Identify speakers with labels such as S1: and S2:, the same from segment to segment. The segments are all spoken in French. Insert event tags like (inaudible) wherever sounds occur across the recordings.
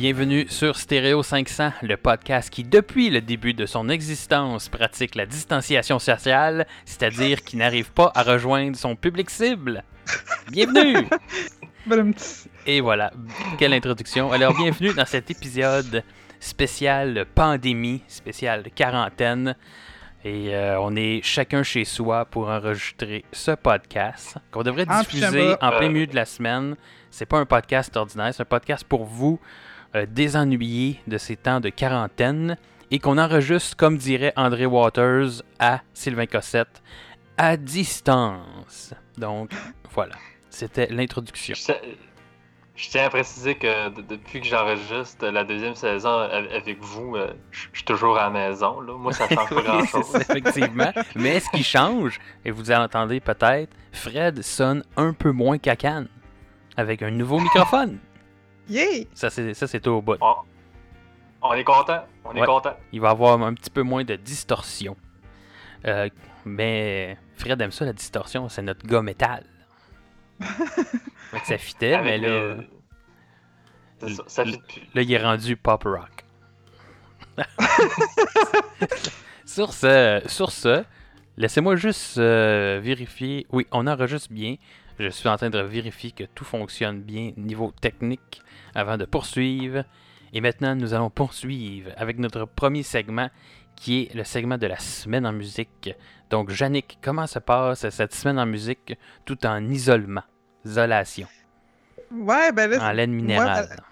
S1: Bienvenue sur Stéréo 500, le podcast qui, depuis le début de son existence, pratique la distanciation sociale, c'est-à-dire qui n'arrive pas à rejoindre son public cible. Bienvenue! (laughs) Et voilà, quelle introduction. Alors, bienvenue dans cet épisode spécial pandémie, spécial quarantaine. Et euh, on est chacun chez soi pour enregistrer ce podcast qu'on devrait diffuser en plein milieu de la semaine. C'est pas un podcast ordinaire, c'est un podcast pour vous euh, désennuyé de ces temps de quarantaine et qu'on enregistre, comme dirait André Waters à Sylvain Cossette, à distance. Donc, voilà. C'était l'introduction.
S2: Je tiens à préciser que depuis que j'enregistre la deuxième saison avec vous, euh, je suis toujours à la maison. Moi, ça change pas (laughs) grand-chose.
S1: effectivement. Mais ce qui change, et vous entendez peut-être, Fred sonne un peu moins cacane avec un nouveau microphone. Ça, c'est, ça, c'est au bout.
S2: On, est content. On est content.
S1: Il va avoir un petit peu moins de distorsion. Euh, mais Fred aime ça, la distorsion. C'est notre gars métal. (laughs) ça fitait, mais là.
S2: Ça, fit plus.
S1: Là, il est rendu pop rock. (laughs) sur ce, sur ce laissez-moi juste euh, vérifier. Oui, on enregistre bien. Je suis en train de vérifier que tout fonctionne bien niveau technique avant de poursuivre. Et maintenant, nous allons poursuivre avec notre premier segment qui est le segment de la semaine en musique. Donc, Yannick, comment se passe cette semaine en musique tout en isolement, isolation?
S3: Ouais, ben
S1: là, En laine minérale.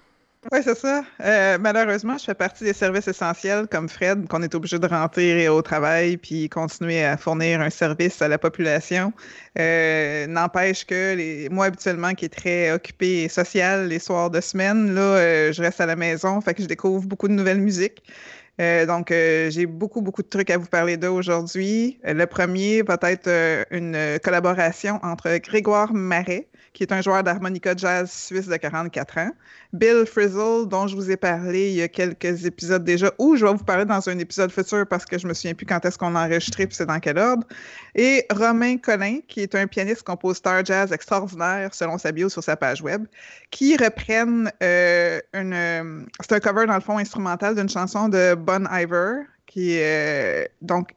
S3: Oui, c'est ça. Euh, malheureusement, je fais partie des services essentiels comme Fred, qu'on est obligé de rentrer au travail puis continuer à fournir un service à la population. Euh, n'empêche que les, moi, habituellement, qui est très occupé et social les soirs de semaine, là, euh, je reste à la maison, fait que je découvre beaucoup de nouvelles musiques. donc, j'ai beaucoup, beaucoup de trucs à vous parler d'eux aujourd'hui. le premier va être une collaboration entre Grégoire Marais, qui est un joueur d'harmonica jazz suisse de 44 ans. Bill Frizzle, dont je vous ai parlé il y a quelques épisodes déjà, ou je vais vous parler dans un épisode futur parce que je me souviens plus quand est-ce qu'on a enregistré puis c'est dans quel ordre. Et Romain Collin, qui est un pianiste compositeur jazz extraordinaire selon sa bio sur sa page web, qui reprennent euh, une. Euh, c'est un cover dans le fond instrumental d'une chanson de Bon Iver, qui est euh, donc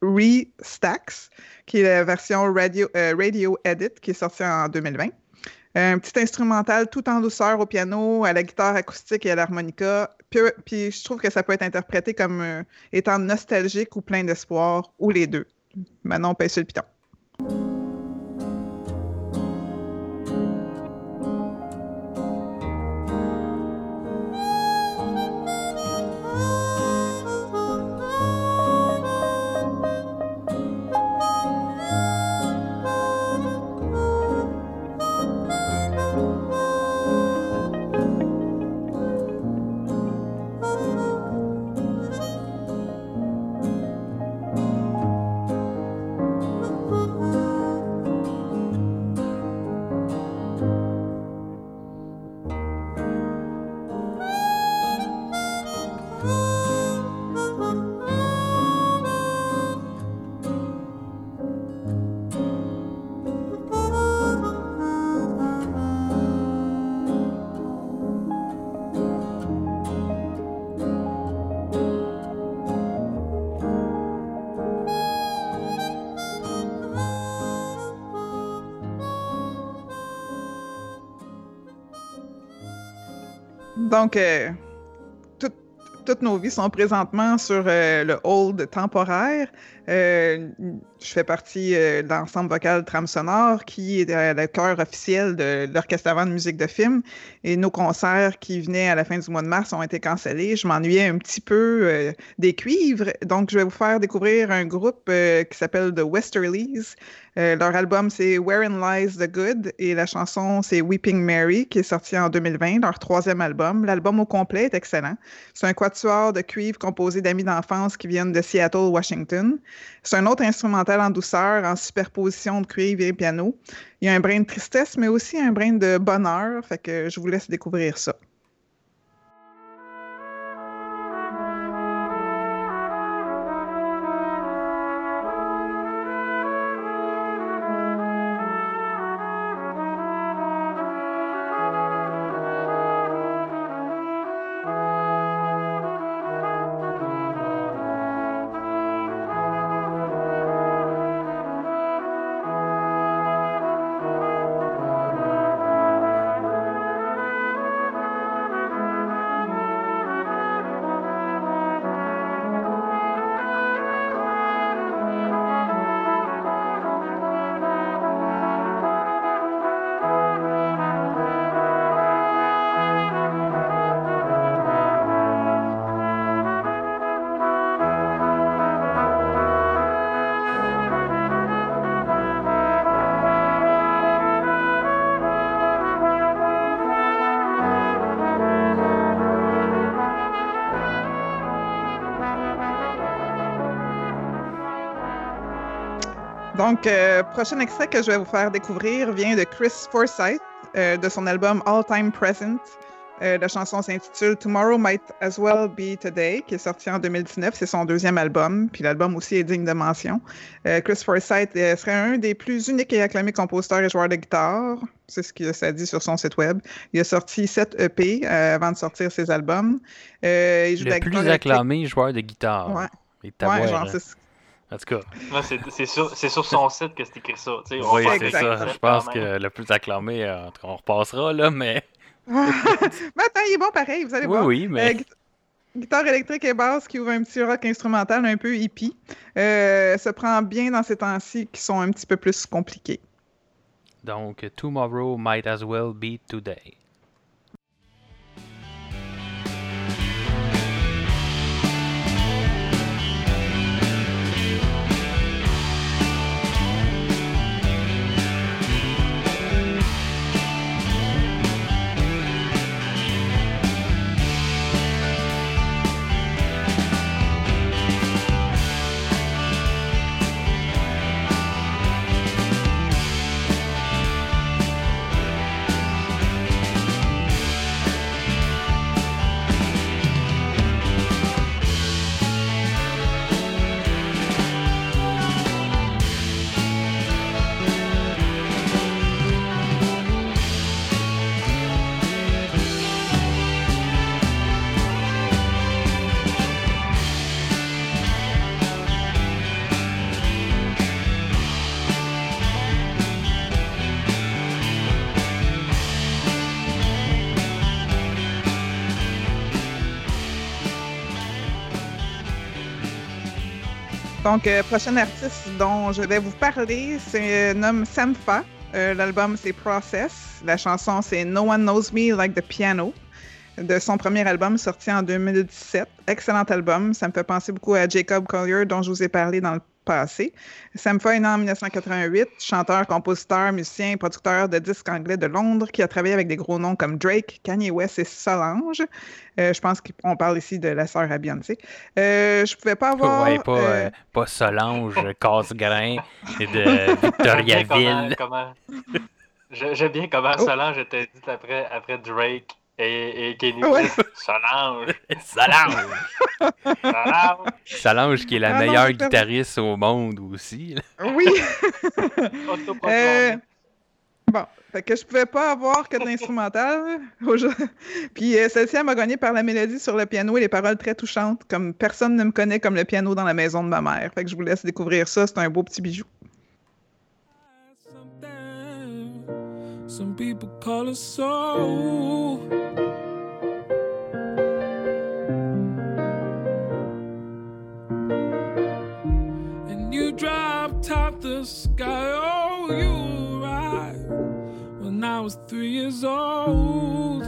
S3: Restacks, qui est la version radio, radio Edit, qui est sortie en 2020 un petit instrumental tout en douceur au piano, à la guitare acoustique et à l'harmonica. Puis, je trouve que ça peut être interprété comme euh, étant nostalgique ou plein d'espoir, ou les deux. Maintenant, on pèse sur le piton. Donc, euh, toutes nos vies sont présentement sur euh, le hold temporaire. Euh, Je fais partie euh, de l'ensemble vocal Trame Sonore, qui est euh, le chœur officiel de l'Orchestre avant de musique de film. Et nos concerts qui venaient à la fin du mois de mars ont été cancellés. Je m'ennuyais un petit peu des cuivres. Donc, je vais vous faire découvrir un groupe qui s'appelle The Westerlies. leur album, c'est Wherein Lies the Good et la chanson, c'est Weeping Mary, qui est sortie en 2020, leur troisième album. L'album au complet est excellent. C'est un quatuor de cuivre composé d'amis d'enfance qui viennent de Seattle, Washington. C'est un autre instrumental en douceur, en superposition de cuivre et piano. Il y a un brin de tristesse, mais aussi un brin de bonheur. Fait que je vous laisse découvrir ça. Donc, euh, prochain extrait que je vais vous faire découvrir vient de Chris Forsyth, euh, de son album All Time Present. Euh, la chanson s'intitule Tomorrow Might As Well Be Today, qui est sorti en 2019. C'est son deuxième album, puis l'album aussi est digne de mention. Chris Forsyth serait un des plus uniques et acclamés compositeurs et joueurs de guitare. C'est ce qu'il a dit sur son site web. Il a sorti sept EP avant de sortir ses albums.
S1: il joue le plus acclamé joueur de guitare.
S3: Ouais. Ouais, genre, c'est
S1: en tout cas.
S2: C'est sur, sur, son site que c'est écrit ça.
S1: Oui, c'est ça. Je pense que le plus acclamé, euh, on repassera, là, mais. (laughs)
S3: mais attends, il est bon pareil, vous allez voir.
S1: Oui, mais.
S3: Euh, guitare électrique et basse qui ouvre un petit rock instrumental un peu hippie. Euh, se prend bien dans ces temps-ci qui sont un petit peu plus compliqués.
S1: Donc, Tomorrow might as well be today.
S3: Donc, euh, prochain artiste dont je vais vous parler, c'est un homme Samfa. Euh, l'album, c'est Process. La chanson, c'est No One Knows Me Like the Piano, de son premier album sorti en 2017. Excellent album. Ça me fait penser beaucoup à Jacob Collier, dont je vous ai parlé dans le passé. Samfa est né en 1988, chanteur, compositeur, musicien, producteur de disques anglais de Londres, qui a travaillé avec des gros noms comme Drake, Kanye West et Solange. Euh, je pense qu'on parle ici de la sœur à Beyoncé. Euh, je pouvais pas avoir...
S1: Ouais, pas, euh, pas Solange, (laughs) Casgrain et de Victoriaville.
S2: J'aime bien comment oh. Solange était dit après, après Drake et, et Kenny ouais? Solange. (laughs)
S1: Solange. Solange. Solange qui est la ah meilleure guitariste au monde aussi.
S3: Oui. (laughs) euh, bon, fait que je pouvais pas avoir que de l'instrumental. (laughs) Puis euh, celle-ci m'a gagné par la mélodie sur le piano et les paroles très touchantes, comme personne ne me connaît comme le piano dans la maison de ma mère. Fait que je vous laisse découvrir ça, c'est un beau petit bijou. Some people call it soul. And you drive top the sky.
S4: Oh, you arrived when I was three years old.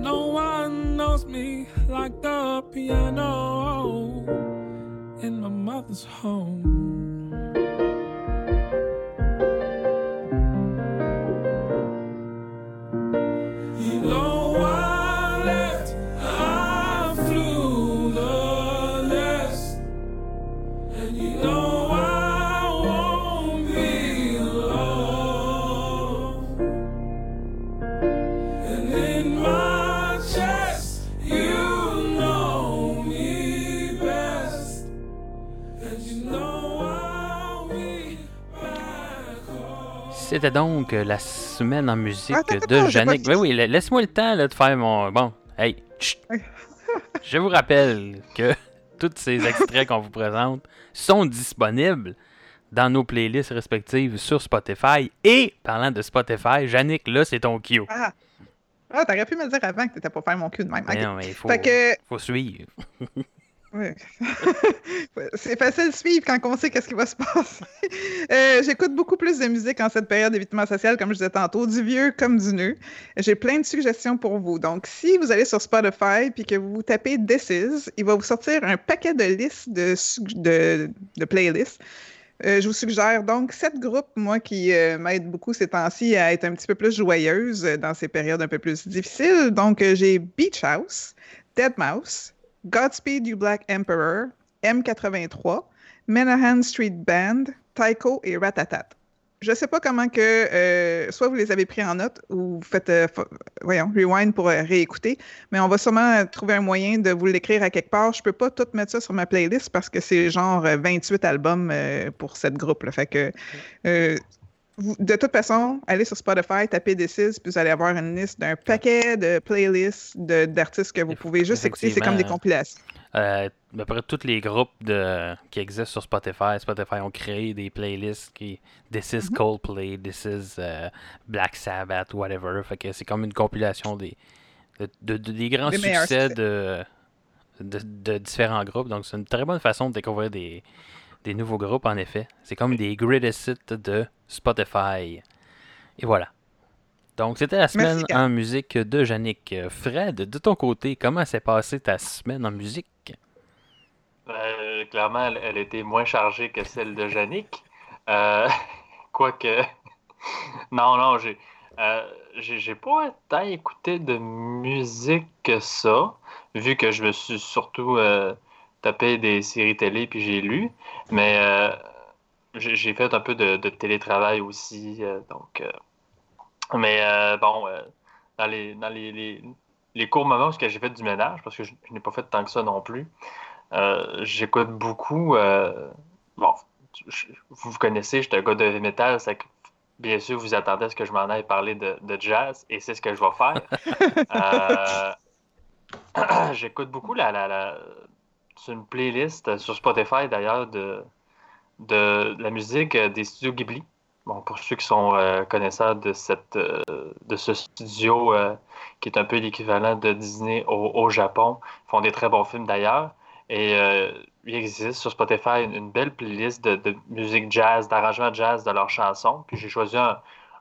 S4: No one knows me like the piano in my mother's home.
S1: C'était donc euh, la semaine en musique
S3: Attends, attends,
S1: de
S3: attends,
S1: Yannick.
S3: pas
S1: Oui, oui, la- laisse-moi le temps là, de faire mon. Bon, hey, chut. (laughs) Je vous rappelle que (laughs) tous ces extraits qu'on vous présente sont disponibles dans nos playlists respectives sur Spotify. Et parlant de Spotify, Yannick, là, c'est ton cue.
S3: Ah, ah t'aurais pu me dire avant que t'étais pour faire mon cul de même.
S1: Mais
S3: Ok.
S1: non, mais il faut,
S3: Fait que
S1: faut suivre. (laughs) (laughs)
S3: Ouais. c'est facile de suivre quand on sait qu'est-ce qui va se passer. (laughs) Euh, J'écoute beaucoup plus de musique en cette période d'évitement social, comme je disais tantôt, du vieux comme du neuf. J'ai plein de suggestions pour vous. Donc, si vous allez sur Spotify puis que vous tapez This Is, il va vous sortir un paquet de listes de, playlists. Euh, je vous suggère donc sept groupes, moi, qui euh, m'aident beaucoup ces temps-ci à être un petit peu plus joyeuse dans ces périodes un peu plus difficiles. Donc, euh, j'ai Beach House, Dead Mouse, Godspeed You Black Emperor, M83, Menahan Street Band, Taiko et Ratatat. Je sais pas comment que euh, soit vous les avez pris en note ou vous faites euh, voyons, rewind pour euh, réécouter, mais on va sûrement trouver un moyen de vous l'écrire à quelque part. Je peux pas tout mettre ça sur ma playlist parce que c'est genre euh, 28 albums pour cette groupe. Là. Fait que vous- de toute façon, allez sur Spotify, tapez D6, puis vous allez avoir une liste d'un paquet de playlists de- d'artistes que vous pouvez juste écouter. C'est comme des compilations.
S1: Euh, à peu près tous les groupes de, qui existent sur Spotify, Spotify ont créé des playlists qui This is
S3: Mhm.
S1: Coldplay, This is euh, Black Sabbath, whatever. Fait que c'est comme une compilation des, de, de- de- des grands
S3: Des
S1: succès
S3: succès.
S1: de différents groupes. Donc c'est une très bonne façon de découvrir des, des nouveaux groupes, en effet. C'est comme des greatest hits de Spotify. Et voilà. Donc, c'était la semaine
S3: Merci,
S1: en musique de Yannick. Fred, de ton côté, comment s'est passée ta semaine en musique?
S2: Euh, clairement, elle, elle était moins chargée que celle de Yannick. Euh, (laughs) Quoique. (laughs) non, non, j'ai. euh, j'ai j'ai pas tant écouté de musique que ça, vu que je me suis surtout euh, tapé des séries télé puis j'ai lu. Mais euh, j'ai fait un peu de, de télétravail aussi. euh, donc, euh, mais bon, dans les, dans les, les, les courts moments où j'ai fait du ménage, parce que je, je n'ai pas fait tant que ça non plus, j'écoute beaucoup. bon, je- vous connaissez, j'étais un gars de heavy metal, c'est que bien sûr, vous attendez à ce que je m'en aille parler de, de jazz, et c'est ce que je vais faire. (laughs) Euh, (clears throat) j'écoute beaucoup la, la, la- une playlist sur Spotify d'ailleurs de, de la musique des studios Ghibli. Bon, pour ceux qui sont euh, connaisseurs de, cette, euh, de ce studio euh, qui est un peu l'équivalent de Disney au, au Japon, ils font des très bons films d'ailleurs. Et euh, il existe sur Spotify une, belle playlist de, de musique jazz, d'arrangements jazz de leurs chansons. Puis j'ai choisi un,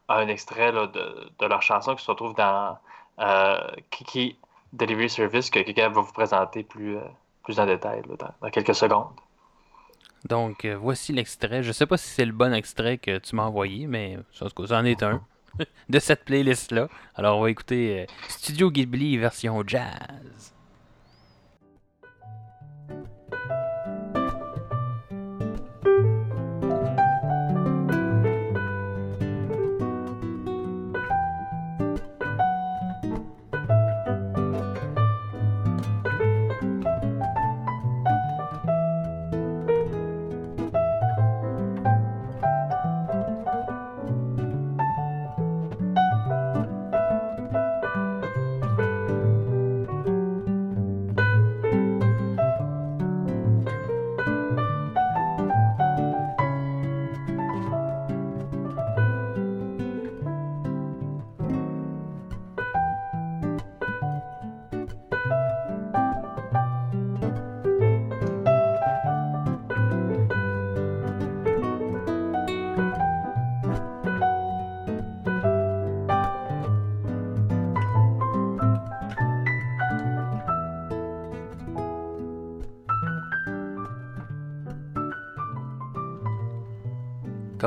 S2: un extrait là, de, de leurs chansons qui se retrouve dans euh, Kiki Delivery Service que quelqu'un va vous présenter plus, euh, plus en détail dans, quelques secondes.
S1: Donc, euh, voici l'extrait. Je sais pas si c'est le bon extrait que tu m'as envoyé, mais en tout cas, c'en est un (laughs) de cette playlist-là. Alors, on va écouter euh, Studio Ghibli version jazz.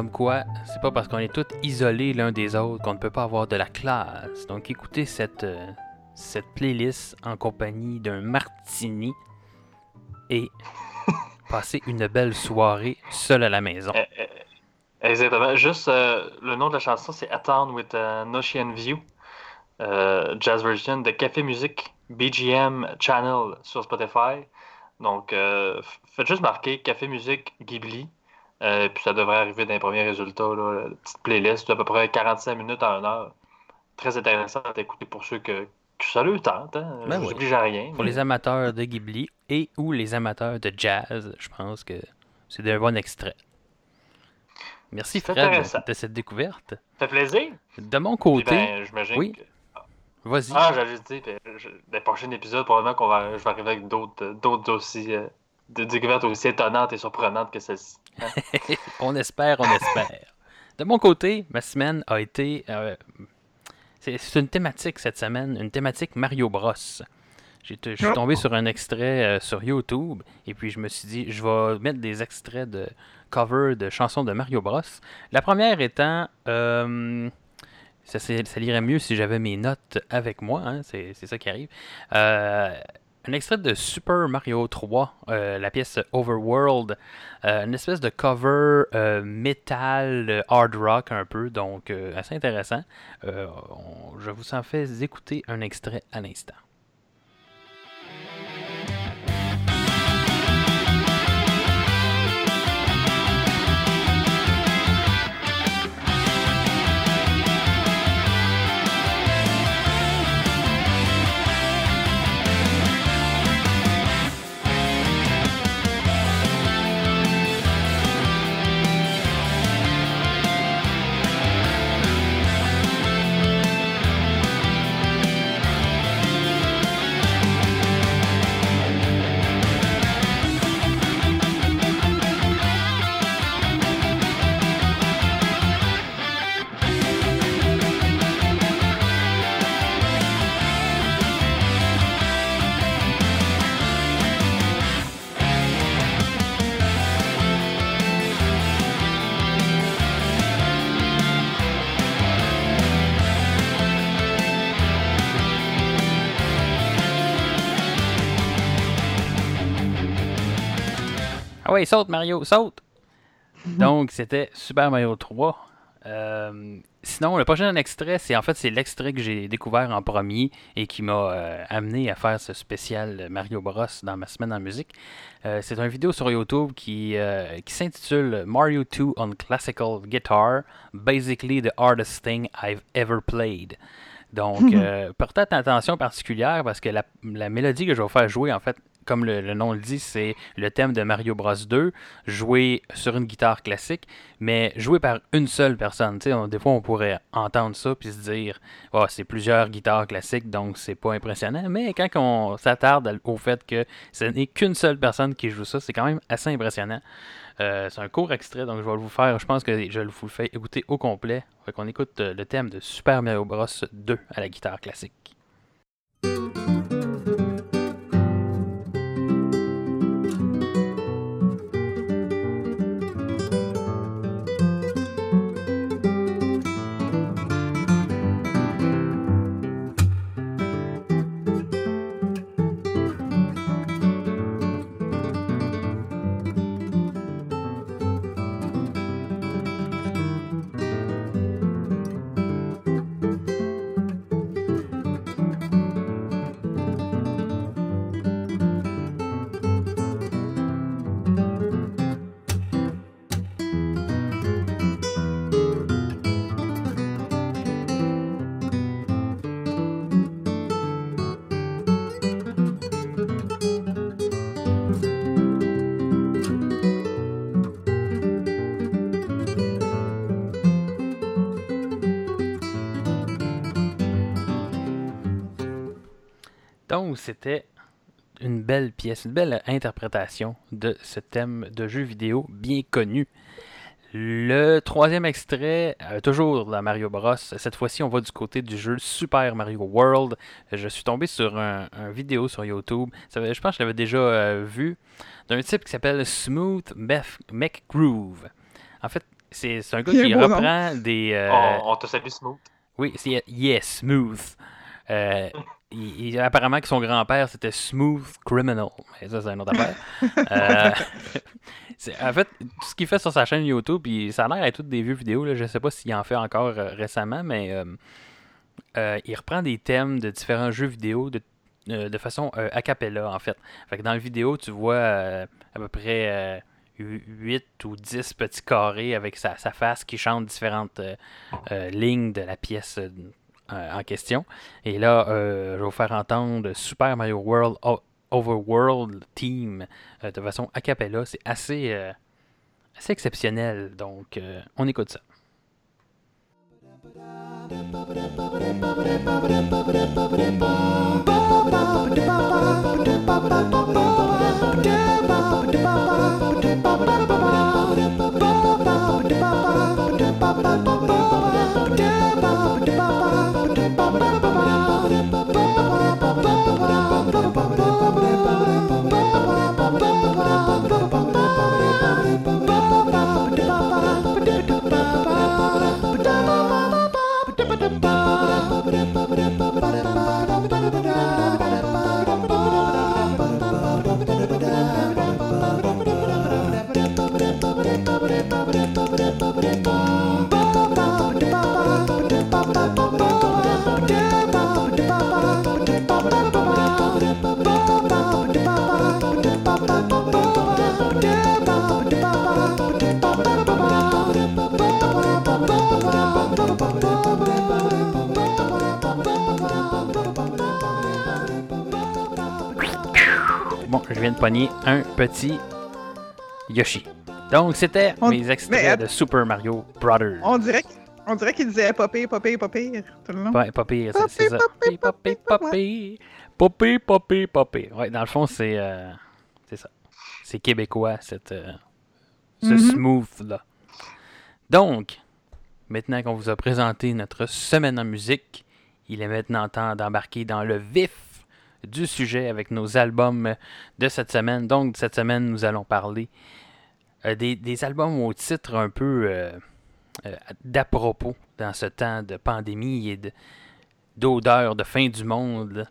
S1: Comme quoi, c'est pas parce qu'on est tous isolés l'un des autres qu'on ne peut pas avoir de la classe. Donc écoutez cette, euh, cette playlist en compagnie d'un martini et (laughs) passez une belle soirée seul à la maison.
S2: Eh, eh, Exactement. Juste euh, le nom de la chanson, c'est A Town with an Ocean View. Euh, jazz version de Café Music BGM Channel sur Spotify. Donc, euh, faites juste marquer Café Music Ghibli. Euh, puis ça devrait arriver dans les premiers résultats. Là, la petite playlist d'à peu près 45 minutes à 1 heure. Très intéressant à écouter pour ceux que, que ça leur tente. Hein.
S1: Ben
S2: Je
S1: oui.
S2: à rien.
S1: Pour les amateurs de Ghibli et ou les amateurs de jazz, je pense que c'est un bon extrait. Merci Fred de cette découverte.
S2: Ça fait plaisir.
S1: De mon côté,
S2: ben, j'imagine
S1: oui.
S2: que-
S1: vas-y.
S2: Ah, j'allais dire, ben, je- dans le prochain épisode, probablement qu'on va, je vais arriver avec d'autres, d'autres aussi, euh, de découvertes aussi étonnantes et surprenantes que celle-ci. (laughs)
S1: On espère, on espère. De mon côté, ma semaine a été. euh, c'est une thématique cette semaine, une thématique Mario Bros. Je suis tombé sur un extrait euh, sur YouTube et puis je me suis dit, je vais mettre des extraits de cover de chansons de Mario Bros. La première étant. euh, ça, ça lirait mieux si j'avais mes notes avec moi, hein, c'est ça qui arrive. Un extrait de Super Mario 3, euh, la pièce Overworld, euh, une espèce de cover euh, métal, euh, hard rock un peu, donc assez intéressant. Je vous en fais écouter un extrait à l'instant. Ouais, saute Mario, saute! Donc c'était Super Mario 3. Euh, sinon, le prochain extrait, c'est en fait c'est l'extrait que j'ai découvert en premier et qui m'a euh, amené à faire ce spécial Mario Bros dans ma semaine en musique. Euh, c'est une vidéo sur YouTube qui, qui s'intitule Mario 2 on Classical Guitar, basically the hardest thing I've ever played. Donc, euh, portez attention particulière parce que la, la mélodie que je vais faire jouer, en fait, comme le, nom le dit, c'est le thème de Mario Bros 2, joué sur une guitare classique, mais joué par une seule personne. Des fois, on pourrait entendre ça puis se dire, oh, c'est plusieurs guitares classiques, donc c'est pas impressionnant. Mais quand on s'attarde au fait que ce n'est qu'une seule personne qui joue ça, c'est quand même assez impressionnant. Euh, c'est un court extrait, donc je vais vous faire, je pense que je vous le fais écouter au complet. Fait qu'on écoute euh, le thème de Super Mario Bros 2 à la guitare classique. Donc, c'était une belle pièce, une belle interprétation de ce thème de jeu vidéo bien connu. Le troisième extrait, euh, toujours dans Mario Bros. Cette fois-ci, on va du côté du jeu Super Mario World. Je suis tombé sur un, un vidéo sur YouTube. Ça je pense que je l'avais déjà euh, vu. D'un type qui s'appelle Smooth Mech Groove. En fait, c'est un gars qui
S3: nom.
S1: reprend des. euh,
S2: On, on te salue, Smooth.
S1: Oui, c'est Yes, Smooth. (laughs) Il- il- apparemment que son grand-père c'était Smooth Criminal. Mais ça, c'est une autre affaire. (laughs) Euh, en fait, tout ce qu'il fait sur sa chaîne YouTube, puis ça a l'air d'être toutes des vieux vidéos. Là, je sais pas s'il en fait encore euh, récemment, mais euh, il reprend des thèmes de différents jeux vidéo de, de façon a cappella, en fait. Fait que dans la vidéo, tu vois à peu près 8 ou 10 petits carrés avec sa, sa face qui chante différentes euh, euh, lignes de la pièce en question. Et là, euh, je vais vous faire entendre Super Mario World Overworld Team euh, de façon a cappella. C'est assez, euh, assez exceptionnel. Donc, euh, on écoute ça. Bon, je viens de pogner un petit Yoshi. Donc, c'était
S3: On-
S1: mes extraits
S3: mais
S1: de Super Mario Brothers.
S3: On dirait, on dirait qu'il disait pas pire, pas pire, pas pire tout le long.
S1: Pas, pas pire,
S3: Pas
S1: c'est- ça.
S3: pas pire,
S1: pas pire, pas pire. Pas pire, pas pire, pas pire. Ouais, dans le fond, c'est euh, c'est ça. C'est québécois, cette, euh, ce
S3: Mhm.
S1: smooth-là. Donc, maintenant qu'on vous a présenté notre semaine en musique, il est maintenant temps d'embarquer dans le vif du sujet avec nos albums de cette semaine. Donc, cette semaine, nous allons parler euh, des, albums au titre un peu euh, euh, d'à propos dans ce temps de pandémie et de- d'odeur de fin du monde.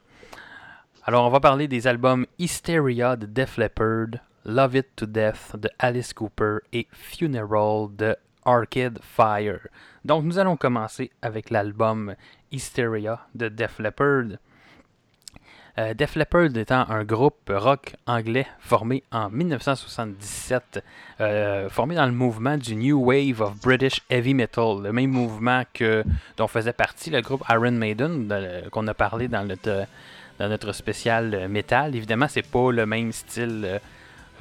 S1: Alors, on va parler des albums Hysteria de Def Leppard, Love It to Death de Alice Cooper et Funeral de Arcade Fire. Donc, nous allons commencer avec l'album Hysteria de Def Leppard. Euh, Def Leppard étant un groupe rock anglais formé en 1977, euh, formé dans le mouvement du New Wave of British Heavy Metal, le même mouvement que dont faisait partie le groupe Iron Maiden de- qu'on a parlé dans notre dans notre spécial métal. Évidemment, c'est pas le même style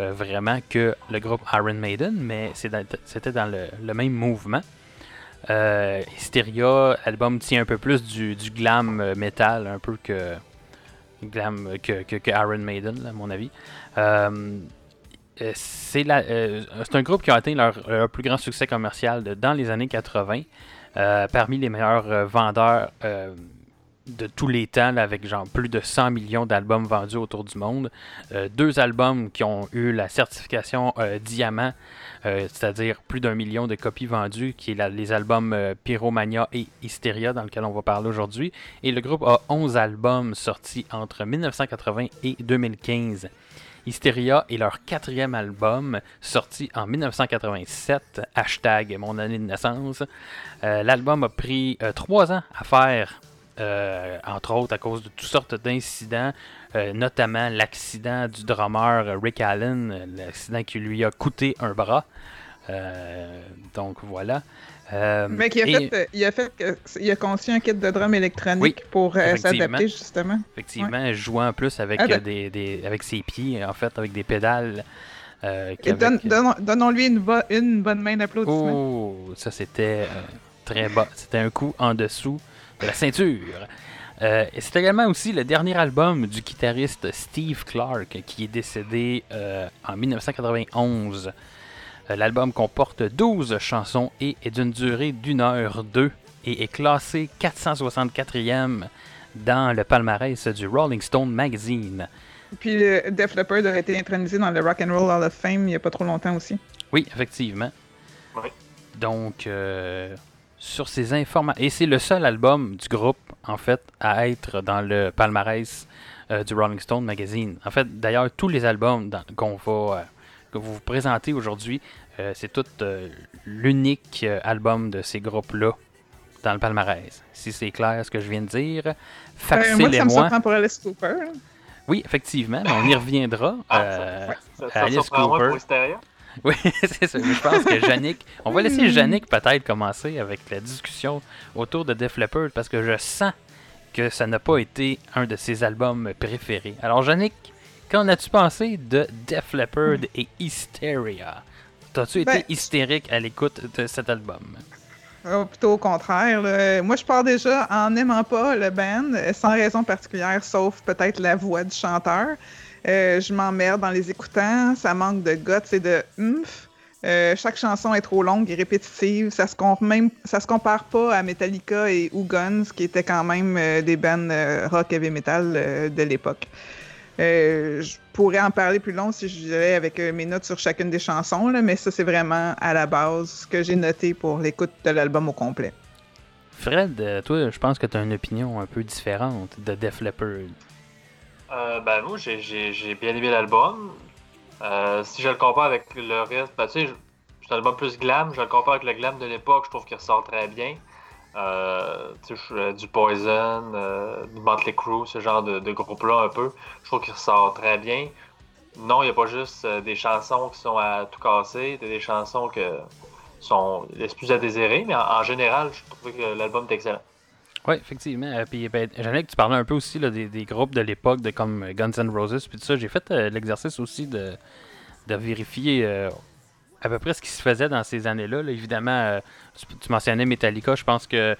S1: euh, vraiment que le groupe Iron Maiden, mais c'était dans le, même mouvement. Hysteria, l'album tient un peu plus du, glam metal, un peu que glam que, que, Maiden, à mon avis. Euh, euh, euh, c'est un groupe qui a atteint leur, leur plus grand succès commercial dans les années 80, euh, parmi les meilleurs vendeurs de tous les temps, avec plus de 100 millions d'albums vendus autour du monde. Euh, deux albums qui ont eu la certification euh, diamant, euh, c'est-à-dire plus d'un million de copies vendues, qui est les albums Pyromania et Hysteria, dans lequel on va parler aujourd'hui. Et le groupe a 11 albums sortis entre 1980 et 2015. Hysteria est leur quatrième album, sorti en 1987, hashtag mon année de naissance. L'album a pris euh, trois ans à faire, euh, entre autres à cause de toutes sortes d'incidents, euh, notamment l'accident du drummer euh, Rick Allen, l'accident qui lui a coûté un bras. Euh, donc voilà.
S3: Mais il a,
S1: et-
S3: fait, il, a fait il a conçu un kit de drum électronique
S1: Oui,
S3: pour s'adapter justement.
S1: Effectivement, jouant en plus avec,
S3: Ah, ben-
S1: des, des- avec ses pieds, en fait, avec des pédales.
S3: donne- donnons- Donnons-lui une, une bonne main d'applaudissement.
S1: Oh, ça c'était très bas. C'était un coup en dessous de la ceinture. Euh, et c'est également aussi le dernier album du guitariste Steve Clark qui est décédé euh, en 1991. Euh, L'album comporte 12 chansons et est d'une durée d'une heure deux et est classé 464e dans le palmarès du Rolling Stone Magazine.
S3: Puis le Def Leppard a été intronisé dans le Rock and Roll Hall of Fame il n'y a pas trop longtemps aussi.
S1: Oui, effectivement.
S2: Oui.
S1: Donc, euh, sur ces informations. Et c'est le seul album du groupe, en fait, à être dans le palmarès euh, du Rolling Stone Magazine. En fait, d'ailleurs, tous les albums qu'on va euh, que vous vous présentez aujourd'hui, euh, c'est tout euh, l'unique euh, album de ces groupes-là dans le palmarès. Si c'est clair ce que je viens de dire,
S3: Ben, moi, ça me surprend pour Alice Cooper. là.
S1: oui, effectivement, mais on y reviendra.
S2: Ah,
S1: Euh,
S2: Ça, ça
S1: Alice Cooper.
S2: pour? (laughs)
S1: Oui, c'est ça. Je pense que Yannick. On va laisser Yannick peut-être commencer avec la discussion autour de Def Leppard parce que je sens que ça n'a pas été un de ses albums préférés. Alors, Yannick, qu'en as-tu pensé de Def Leppard et Hysteria? T'as-tu
S3: Ben,
S1: été hystérique à l'écoute de cet album?
S3: Ah, plutôt au contraire. là. Moi, je pars déjà en n'aimant pas le band, sans raison particulière, sauf peut-être la voix du chanteur. Euh, je m'emmerde en les écoutant. Ça manque de guts et de humph. Euh, chaque chanson est trop longue et répétitive. Ça se, se compare pas à Metallica et Who Guns, qui étaient quand même euh, des bands rock heavy metal de l'époque. Je pourrais en parler plus long si je dirais avec mes notes sur chacune des chansons, mais ça, c'est vraiment à la base ce que j'ai noté pour l'écoute de l'album au complet.
S1: Fred, toi, je pense que tu as une opinion un peu différente de Def Leppard.
S2: Euh, ben, moi, j'ai- j'ai bien aimé l'album. Euh, si je le compare avec le reste, ben, tu sais, c'est un album plus glam. Je le compare avec le glam de l'époque, je trouve qu'il ressort très bien. Euh, tu sais, euh, du Poison, du Motley Crue, ce genre de, de groupe-là un peu. Je trouve qu'il ressort très bien. Non, il n'y a pas juste des chansons qui sont à tout casser, des des chansons que sont laissent plus à désirer, mais en, en général, je trouve que l'album est excellent.
S1: Oui, effectivement. Euh, puis, ben, tu parlais un peu aussi là, des, des groupes de l'époque, de comme euh, Guns N' Roses, puis tout ça. J'ai fait euh, l'exercice aussi de, de vérifier euh, à peu près ce qui se faisait dans ces années-là. là. Évidemment, euh, tu, tu mentionnais Metallica. Je pense que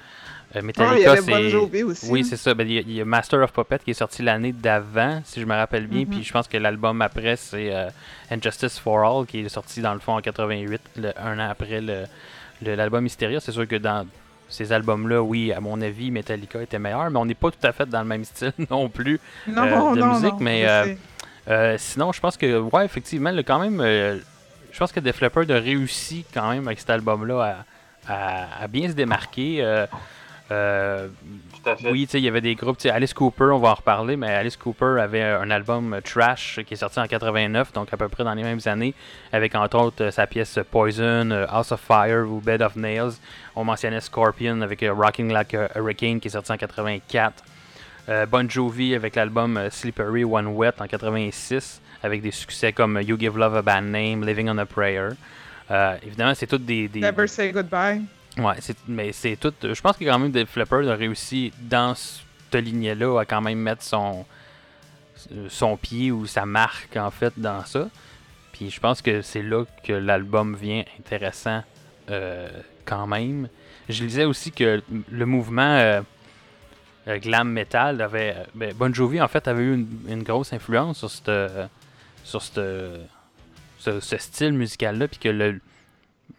S3: Ah,
S1: Metallica,
S3: Bon
S1: c'est. Oui, c'est ça. Ben, Il y, a- il y a Master of Puppet qui est sorti l'année d'avant, si je me rappelle bien.
S3: Mhm.
S1: Puis je pense que l'album après, c'est Injustice for All, qui est sorti dans le fond en 88, le- un an après le- le- l'album Hysteria. C'est sûr que dans ces albums-là, oui, à mon avis, Metallica était meilleur, mais on n'est pas tout à fait dans le même style (laughs) non plus.
S3: non,
S1: euh, de
S3: non,
S1: musique,
S3: non,
S1: mais, euh. Euh, sinon, je pense que, ouais, effectivement, là, quand même, euh, je pense que Def Leppard a réussi quand même avec cet album-là à, à- à bien se démarquer.
S2: Tout à fait.
S1: oui, tu sais, il y avait des groupes, tu sais, Alice Cooper, on va en reparler, mais Alice Cooper avait un album Trash qui est sorti en 89, donc à peu près dans les mêmes années, avec entre autres sa pièce Poison, euh, House of Fire ou Bed of Nails. On mentionnait Scorpion avec euh, Rocking Like a Hurricane qui est sorti en 84. Euh, bon Jovi avec l'album Slippery One Wet en 86, avec des succès comme You Give Love a Bad Name, Living on a Prayer. Euh, évidemment, c'est toutes des, des,
S3: Never Say Goodbye.
S1: Ouais, mais c'est tout. Je pense que quand même Def Leppard a réussi dans cette lignée-là à quand même mettre son son pied ou sa marque en fait dans ça. Puis je pense que c'est là que l'album vient intéressant euh, quand même. Je lisais aussi que le mouvement euh, euh, glam metal avait euh, ben, Bon Jovi en fait avait eu une, grosse influence sur cette sur ce, ce style musical là puis que le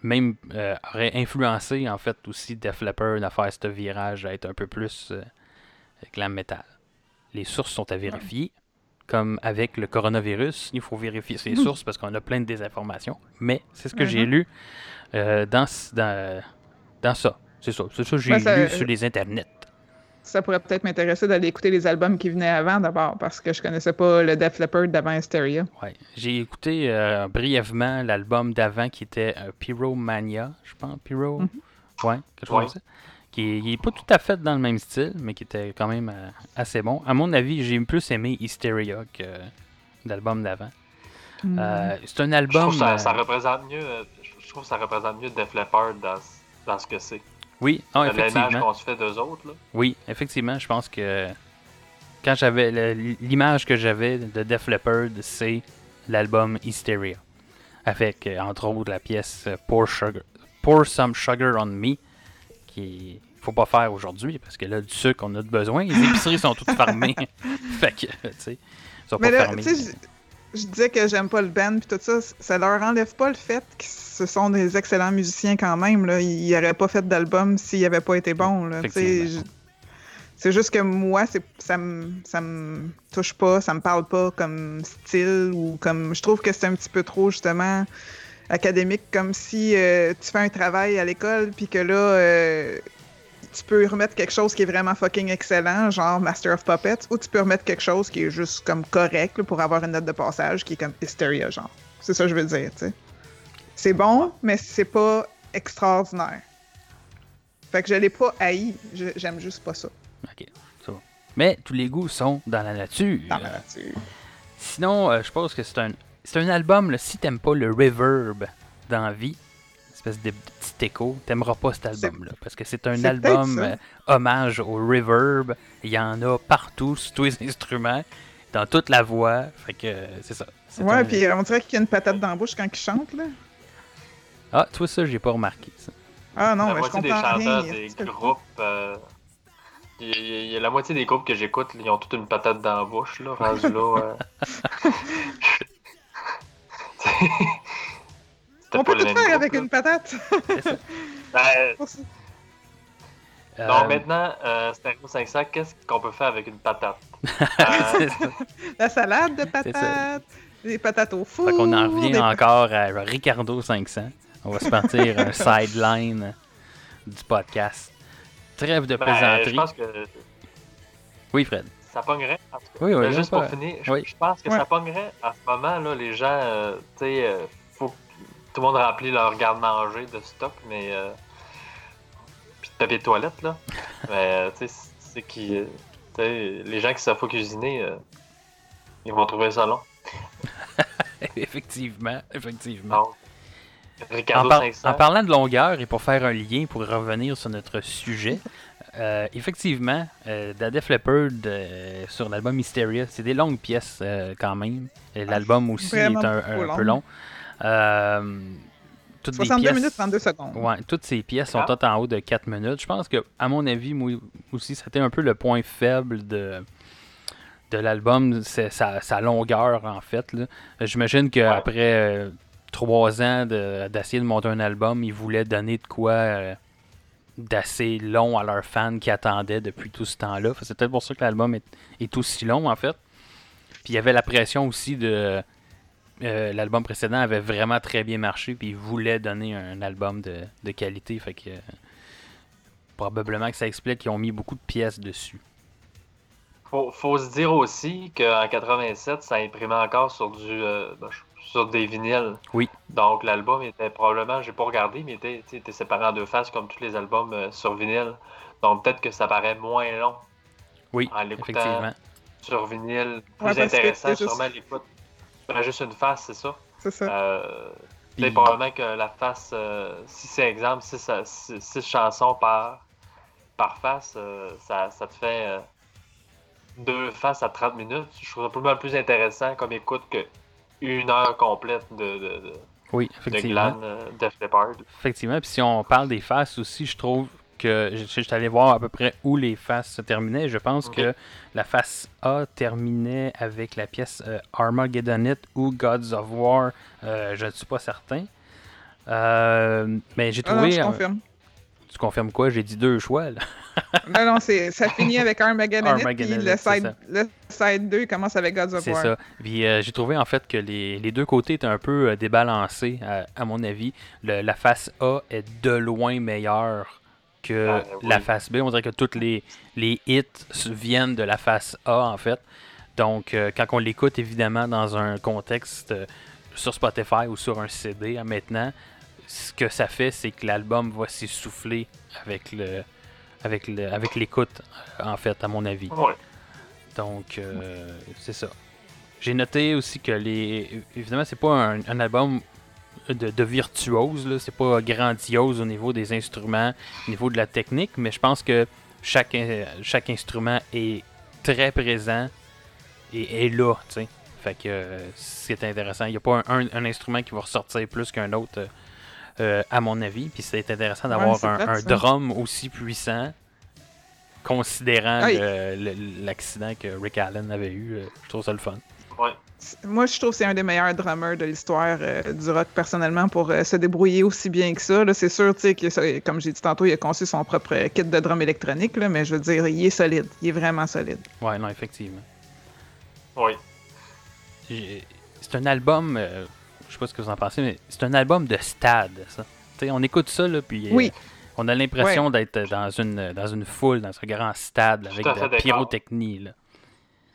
S1: même euh, aurait influencé en fait aussi Def Leppard à faire ce virage à être un peu plus euh, glam metal. Les sources sont à vérifier. Comme avec le coronavirus, il faut vérifier ses sources parce qu'on a plein de désinformations. Mais c'est ce que j'ai
S3: Mhm.
S1: lu euh, dans, dans, dans ça. C'est ça. C'est ça que j'ai
S3: Ben,
S1: lu sur les internets.
S3: Ça pourrait peut-être m'intéresser d'aller écouter les albums qui venaient avant d'abord, parce que je connaissais pas le Def Leppard d'avant Hysteria.
S1: Ouais. J'ai écouté euh, brièvement l'album d'avant qui était euh, Pyromania, je pense. Pyro.
S3: Mhm.
S1: Ouais, quelque chose comme ça. Qui n'est pas tout à fait dans le même style, mais qui était quand même euh, assez bon. À mon avis, j'ai plus aimé Hysteria que l'album d'avant. Euh, c'est un
S2: Je
S1: album.
S2: trouve que ça,
S1: euh,
S2: ça représente mieux, euh, je je trouve que ça représente mieux Def Leppard dans, dans ce que c'est.
S1: Oui,
S2: L'image
S1: effectivement.
S2: qu'on se fait d'eux autres, là.
S1: Oui, effectivement, je pense que quand j'avais l'image que j'avais de Def Leppard, c'est l'album Hysteria. Avec, euh, entre autres, la pièce euh, Pour, Sugar, Pour Some Sugar on Me, qui faut pas faire aujourd'hui, parce que là, du sucre, on a de besoin. Les épiceries sont toutes fermées. (laughs) fait que, tu sais, ils sont
S3: Mais
S1: pas
S3: là,
S1: fermés.
S3: Je, disais que j'aime pas le band puis tout ça, ça leur enlève pas le fait que ce sont des excellents musiciens quand même. Là. Ils n'auraient pas fait d'album s'ils n'avaient pas été bons. C'est juste que moi, c'est, ça me ça me touche pas, ça me parle pas comme style ou comme. Je trouve que c'est un petit peu trop justement académique, comme si euh, tu fais un travail à l'école, puis que là, euh, tu peux remettre quelque chose qui est vraiment fucking excellent, genre Master of Puppets, ou tu peux remettre quelque chose qui est juste comme correct là, pour avoir une note de passage qui est comme Hysteria, genre. C'est ça que je veux dire, tu sais. C'est bon, mais c'est pas extraordinaire. Fait que je l'ai pas haï, j'aime juste pas ça.
S1: Ok, ça va. Mais tous les goûts sont dans la nature.
S3: Dans la nature.
S1: Sinon, euh, je pense que c'est un, c'est un album, là, si t'aimes pas le reverb dans la vie, espèce de petit écho, t'aimeras pas cet album-là. Parce que c'est un album euh, hommage au reverb. Il y en a partout, sur tous les (laughs) instruments, dans toute la voix. Fait que euh, c'est ça.
S3: Ouais,
S1: un-
S3: puis on dirait qu'il y a une patate dans la bouche quand il chante, là.
S1: Ah, toi, ça, j'ai pas remarqué. Ça.
S3: Ah non,
S2: la
S3: mais je
S2: moitié des
S3: comprends
S2: chanteurs
S3: rien.
S2: des
S3: Est-ce que-
S2: groupes. euh, Il y, a- il y a la moitié des groupes que j'écoute, ils ont toute une patate dans la bouche, là, rendu là. (laughs) (laughs)
S3: On peut tout faire
S2: groupe,
S3: avec
S2: là.
S3: une patate.
S1: C'est ça. (laughs)
S2: Ben,
S3: ça.
S2: non,
S1: Euh,
S2: maintenant, euh, Stereo 500, qu'est-ce qu'on peut faire avec une patate? (laughs)
S3: La salade de patates, les patates au four.
S1: Fait qu'on en revient
S3: des-
S1: encore à Ricardo 500. On va se partir un (laughs) sideline du podcast. Trêve de
S2: Ben,
S1: plaisanterie.
S2: je pense que
S1: Oui, Fred.
S2: ça pognerait. en tout cas.
S1: Oui, oui,
S2: Ben, juste
S1: pas-
S2: pour finir, je,
S1: oui.
S2: je pense que
S3: Ouais.
S2: ça pognerait à ce moment, là, les gens, euh, tu sais, euh, tout le monde remplit leur garde-manger de stock, mais. Euh, puis de papier de toilette, là. (laughs) mais, euh, tu sais, c'est qui. euh, tu sais, les gens qui savent pas cuisiner, euh, ils vont trouver ça long. (laughs)
S1: effectivement, effectivement.
S2: Donc,
S1: En,
S2: Ricardo
S1: par-
S2: 500.
S1: en parlant de longueur et pour faire un lien pour revenir sur notre sujet, euh, effectivement, euh, The Def Leppard euh, sur l'album Hysteria, c'est des longues pièces euh, quand même. L'album aussi est un, un peu long. Euh, toutes les
S3: 62
S1: pièces-
S3: minutes, 32 secondes.
S1: Ouais, toutes ces pièces sont
S2: Ah.
S1: toutes en haut de 4 minutes. Je pense que, à mon avis, moi aussi, c'était un peu le point faible de, de l'album, c'est sa, sa longueur, en fait. J'imagine qu'après euh, trois ans de- d'essayer de, monter un album, ils voulaient donner de quoi euh, d'assez long à leurs fans qui attendaient depuis tout ce temps-là. C'est peut-être pour ça que l'album est, est aussi long, en fait. Puis il y avait la pression aussi de... euh, l'album précédent avait vraiment très bien marché, puis ils voulaient donner un album de, de qualité. Fait que... euh, probablement que ça explique qu'ils ont mis beaucoup de pièces dessus.
S2: Faut, faut se dire aussi qu'en 87, ça imprimait encore sur du euh, ben, sur des vinyles.
S1: Oui.
S2: Donc l'album était probablement, j'ai pas regardé, mais était, sais, était séparé en deux faces comme tous les albums euh, sur vinyle. Donc peut-être que ça paraît moins long
S1: Oui,
S2: en l'écoutant sur vinyle, plus
S3: Ouais,
S2: intéressant sûrement l'écoute. Ben, juste une face, c'est ça.
S3: C'est ça.
S2: Euh,
S1: Puis-
S2: probablement que la face, euh, si c'est exemple, 6 chansons par, par face, euh, ça, ça te fait euh, deux faces à 30 minutes. Je trouve ça mal plus intéressant comme écoute que une heure complète de, de, de,
S1: Oui,
S2: de
S1: effectivement.
S2: Glenn euh, Def.
S1: Effectivement. Puis si on parle des faces aussi, je trouve que suis allé voir à peu près où les faces se terminaient. Je pense que la face A terminait avec la pièce euh, Armageddonite ou Gods of War. Euh, je ne suis pas certain. Euh, mais j'ai
S3: Ah non,
S1: trouvé.
S3: je confirme.
S1: tu confirmes quoi? J'ai dit deux choix. Là. (laughs)
S3: Non, non, c'est, ça finit avec Armageddon, puis
S1: Armageddonite,
S3: le
S1: c'est
S3: side, le side 2 commence avec Gods of
S1: C'est
S3: War.
S1: ça. Puis euh, j'ai trouvé en fait que les, les deux côtés étaient un peu débalancés, à, à mon avis. Le- la face A est de loin meilleure que
S2: Ah, oui.
S1: la face B. On dirait que tous les, les hits viennent de la face A en fait. Donc euh, quand on l'écoute évidemment dans un contexte euh, sur Spotify ou sur un CD hein, maintenant, ce que ça fait c'est que l'album va s'essouffler avec le avec le avec l'écoute euh, en fait à mon avis.
S2: Ouais.
S1: Donc, euh, c'est ça. J'ai noté aussi que les. Évidemment, c'est pas un, un album de, de virtuose, là. C'est pas grandiose au niveau des instruments, au niveau de la technique, mais je pense que chaque, in- chaque instrument est très présent et est là, tu sais. Fait que euh, c'est intéressant. Il n'y a pas un, un- un instrument qui va ressortir plus qu'un autre, euh, euh, à mon avis. Puis c'est intéressant d'avoir
S3: c'est
S1: un, drum aussi puissant, considérant
S3: Ah, il-
S1: le- le- l'accident que Rick Allen avait eu. euh, Je trouve ça le fun.
S2: Ouais.
S3: Moi, je trouve que c'est un des meilleurs drummers de l'histoire euh, du rock, personnellement, pour euh, se débrouiller aussi bien que ça. Là, c'est sûr, tu sais, comme j'ai dit tantôt, il a conçu son propre kit de drum électronique, là, mais je veux dire, il est solide. Il est vraiment solide.
S1: Ouais, non, effectivement.
S2: Oui.
S1: C'est un album, euh, je sais pas ce que vous en pensez, mais c'est un album de stade, ça. Tu sais, on écoute ça, là, puis euh,
S3: Oui.
S1: on a l'impression d'être dans une, dans une foule, dans un grand stade, là, avec de la pyrotechnie, là.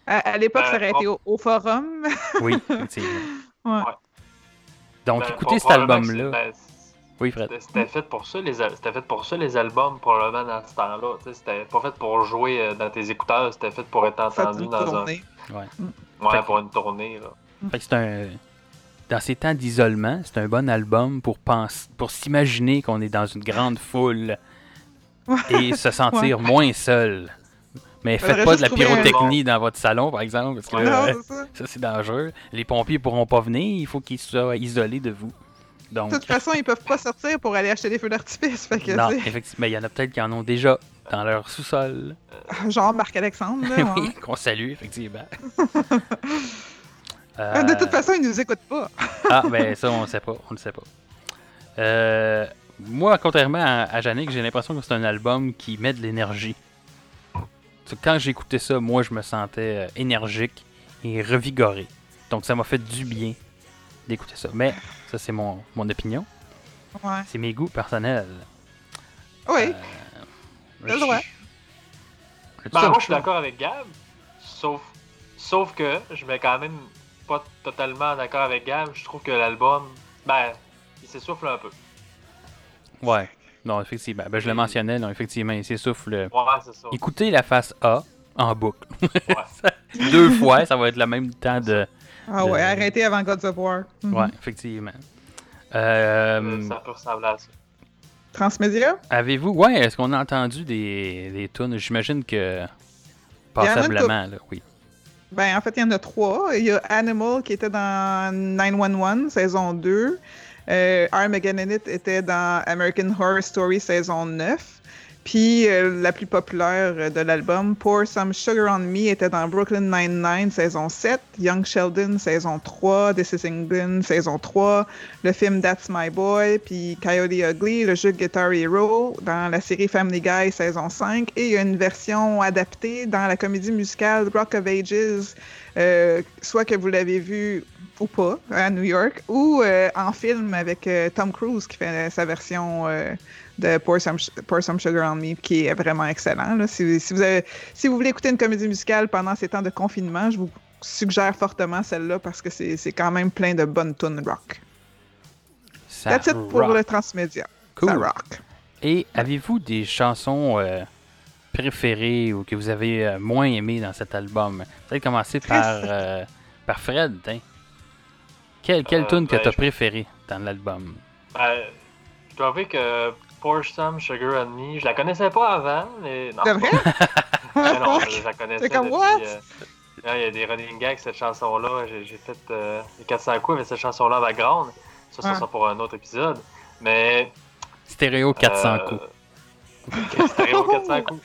S3: À, à l'époque,
S2: Ben,
S3: ça aurait été au, au forum. (laughs)
S1: Oui, effectivement.
S3: Ouais.
S1: Donc,
S2: Ben,
S1: écoutez cet album-là.
S2: ben,
S1: Oui, Fred.
S2: C'était fait pour ça, les, al- c'était fait pour ça, les albums, probablement, dans ce temps-là. C'était pas fait pour jouer euh, dans tes écouteurs, c'était fait pour être entendu dans
S3: tournée.
S2: un. Ouais,
S1: que-
S2: pour une tournée, là.
S1: Fait que c'est un. Dans ces temps d'isolement, c'est un bon album pour penser, pour s'imaginer qu'on est dans une grande foule
S3: Ouais.
S1: et se (laughs) sentir moins seul. Mais faites pas de la pyrotechnie dans votre salon, par exemple, parce que
S2: Ouais.
S1: là,
S3: Non, c'est ça.
S1: ça c'est dangereux. Les pompiers pourront pas venir, il faut qu'ils soient isolés de vous. Donc,
S3: De toute façon, ils peuvent pas sortir pour aller acheter des feux d'artifice.
S1: Non, effectivement, mais il y en a peut-être qui en ont déjà dans leur sous-sol.
S3: genre Marc-Alexandre. (laughs)
S1: oui, qu'on salue, effectivement.
S3: Ah, (laughs) De
S1: Euh,
S3: toute façon, ils nous écoutent pas. (laughs)
S1: Ah, ben ça, on ne sait pas. On ne sait pas. Euh, moi, contrairement à, à Yannick, j'ai l'impression que c'est un album qui met de l'énergie. Quand j'écoutais ça, moi, je me sentais euh, énergique et revigoré. Donc, ça m'a fait du bien d'écouter ça. Mais, ça, c'est mon, mon opinion.
S3: Ouais.
S1: C'est mes goûts personnels.
S3: Oui,
S1: Euh,
S3: le droit.
S1: je-
S2: Ben, moi, je suis d'accord avec Gab, sauf, sauf que je mets quand même pas totalement d'accord avec Gab. Je trouve que l'album, ben, il s'essouffle un peu.
S1: Ouais. Non, effectivement. Ben, je le mentionnais, non, effectivement, il s'essouffle.
S2: Ouais, c'est ça.
S1: Écoutez la face A en boucle.
S2: Ouais. (laughs)
S1: Deux fois, ça va être le même temps de.
S3: Ah ouais,
S1: de-
S3: arrêtez avant Gods of War. Mhm.
S1: Ouais, effectivement. Euh,
S2: Ça peut ressembler à ça.
S3: Transmédia?
S1: Avez-vous, ouais, est-ce qu'on a entendu des, des tunes? J'imagine que passablement, là, oui.
S3: Ben, en fait, il y en a trois. Il y a Animal qui était dans 911, saison 2. Euh, Armageddon It était dans American Horror Story, saison 9. Puis euh, la plus populaire euh, de l'album, Pour Some Sugar on Me, était dans Brooklyn Nine-Nine, saison 7. Young Sheldon, saison 3. This is England, saison 3. Le film That's My Boy. Puis Coyote Ugly, le jeu Guitar Hero, dans la série Family Guy, saison 5. Et il y a une version adaptée dans la comédie musicale Rock of Ages, euh, soit que vous l'avez vu ou pas à New York, ou euh, en film avec euh, Tom Cruise qui fait sa version de Pour Some, Pour Some Sugar on Me, qui est vraiment excellent. là. Si, si vous avez- si vous voulez écouter une comédie musicale pendant ces temps de confinement, je vous suggère fortement celle-là parce que c'est c'est quand même plein de bonnes tunes rock.
S1: Ça
S3: That's it pour
S1: rock.
S3: le transmédia.
S1: Cool.
S3: Ça rock.
S1: Et avez-vous des chansons euh, préférées ou que vous avez euh, moins aimées dans cet album? Peut-être commencer par, euh, par Fred. hein. Quelle, quelle
S2: Euh,
S1: tune que
S2: ben,
S1: t'as
S2: je-
S1: préférée dans l'album?
S2: Ben, je dois avouer que Pour Some Sugar on Me, je la connaissais pas avant, mais. Non,
S3: C'est vrai? (laughs)
S2: Mais non, je la connaissais.
S3: C'est comme,
S2: depuis,
S3: what?
S2: euh, Il y a des running gags, cette chanson-là. J'ai j'ai fait euh, les 400 coups avec cette chanson-là en background. Ça, ça
S3: Ouais.
S2: sera pour un autre épisode. Mais.
S1: Stéréo 400
S2: euh,
S1: coups. (laughs)
S2: Stéréo 400 coups.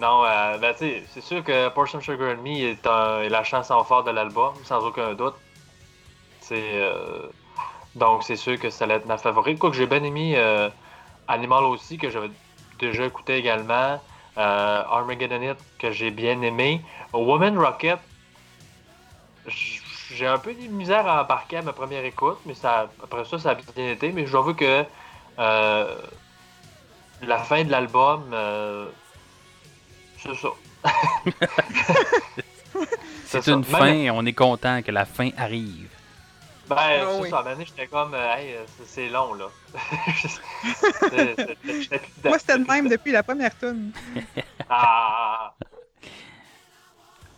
S2: Non, euh, ben, tu sais, c'est sûr que Some Sugar on Me est, un- est la chanson forte de l'album, sans aucun doute. C'est. euh, donc, c'est sûr que ça allait être ma favorite. Quoi que j'ai bien aimé euh, Animal aussi, que j'avais déjà écouté également. Euh, Armageddon que j'ai bien aimé. Woman Rocket, j'ai un peu de misère à embarquer à ma première écoute, mais ça, après ça, ça a bien été. Mais avouer que euh, la fin de l'album, euh, c'est ça. (laughs) (laughs)
S1: C'est une fin et on est content que la fin arrive.
S2: Ben,
S3: Ah
S2: c'est
S3: oui.
S2: ça. À un moment donné, j'étais comme, euh, hey, euh, c'est- long, là. (laughs)
S3: Moi, c'était le même depuis la première tune.
S2: Ah,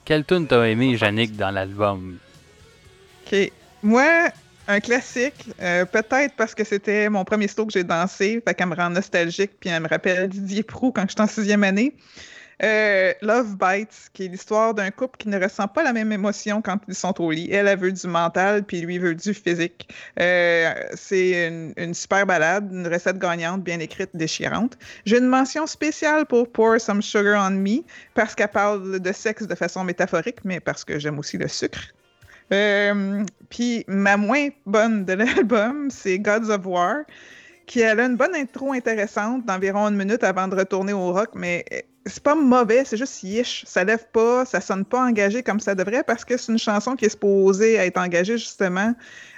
S1: Quelle tune t'as aimé, Yannick, dans l'album?
S3: OK. Moi, un classique, euh, peut-être parce que c'était mon premier slow que j'ai dansé, fait qu'elle me rend nostalgique, puis elle me rappelle Didier Prou quand j'étais en sixième année. Euh, Love Bites, qui est l'histoire d'un couple qui ne ressent pas la même émotion quand ils sont au lit. Elle, elle veut du mental, puis lui veut du physique. Euh, c'est une, super balade, une recette gagnante, bien écrite, déchirante. J'ai une mention spéciale pour Pour Some Sugar on Me, parce qu'elle parle de sexe de façon métaphorique, mais parce que j'aime aussi le sucre. Euh, Puis ma moins bonne de (laughs) l'album, c'est Gods of War, qui a une bonne intro intéressante d'environ une minute avant de retourner au rock, mais euh, c'est pas mauvais, c'est juste yish. Ça lève pas, ça sonne pas engagé comme ça devrait parce que c'est une chanson qui est supposée être engagée justement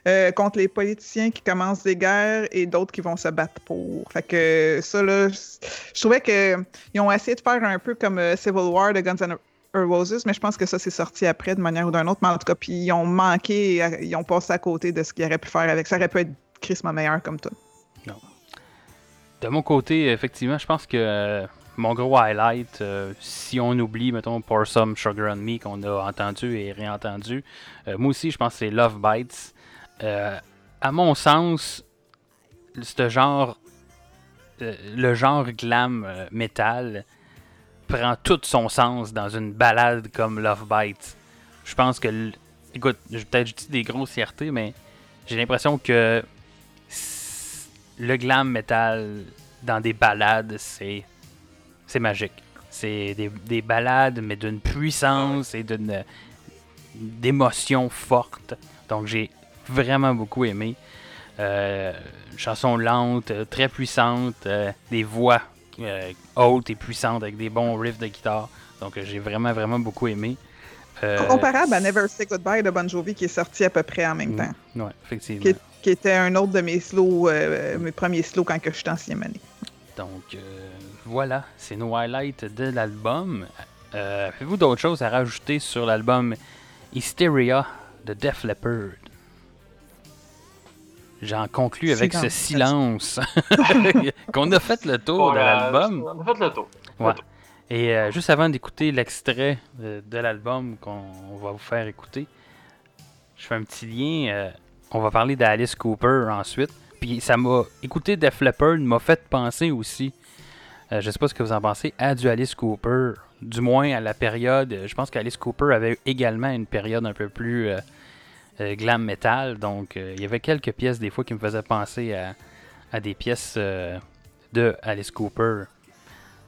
S3: euh, contre les politiciens qui commencent des guerres et d'autres qui vont se battre pour. Fait que ça, là, je trouvais qu'ils ont essayé de faire un peu comme euh, Civil War de Guns N' Roses, mais je pense que ça, c'est sorti après de manière ou d'une autre. Mais en tout cas, puis ils ont manqué, ils ont passé à côté de ce qu'ils auraient pu faire avec. Ça aurait pu être crissement meilleur comme tout.
S1: De mon côté, effectivement, je pense que euh, mon gros highlight, euh, si on oublie, mettons, Pour Some Sugar on Me qu'on a entendu et réentendu, euh, moi aussi, je pense que c'est Love Bites. Euh, à mon sens, ce genre, le genre glam metal prend tout son sens dans une balade comme Love Bites. Je pense que, écoute, peut-être je dis des grossièretés, mais j'ai l'impression que le glam metal dans des balades, c'est c'est magique. C'est des, des balades, mais d'une puissance et d'une d'émotions fortes. Donc j'ai vraiment beaucoup aimé. Euh, une chanson lente, très puissante, euh, des voix euh, hautes et puissantes avec des bons riffs de guitare. Donc j'ai vraiment, vraiment beaucoup aimé. Euh,
S3: Comparable à Never Say Goodbye de Bon Jovi qui est sorti à peu près en même
S1: Mm.
S3: temps,
S1: Ouais, effectivement.
S3: qui, qui était un autre de mes slows, euh, mes premiers slows quand que j'étais en sixième année.
S1: Donc euh, voilà, c'est nos highlights de l'album. Euh, Avez-vous d'autres choses à rajouter sur l'album Hysteria de Def Leppard? J'en conclus avec ce silence (laughs) qu'on a fait le tour de l'album.
S2: On a fait le tour.
S1: Ouais. Et euh, juste avant d'écouter l'extrait euh, de l'album qu'on on va vous faire écouter, je fais un petit lien. On va parler d'Alice Cooper ensuite. Puis ça m'a. Écouter Def Leppard m'a fait penser aussi. euh, je sais pas ce que vous en pensez, à du Alice Cooper. Du moins à la période. euh, Je pense qu'Alice Cooper avait également une période un peu plus euh, euh, glam metal. Donc il y avait quelques pièces des fois qui me faisaient penser à, à des pièces de Alice Cooper.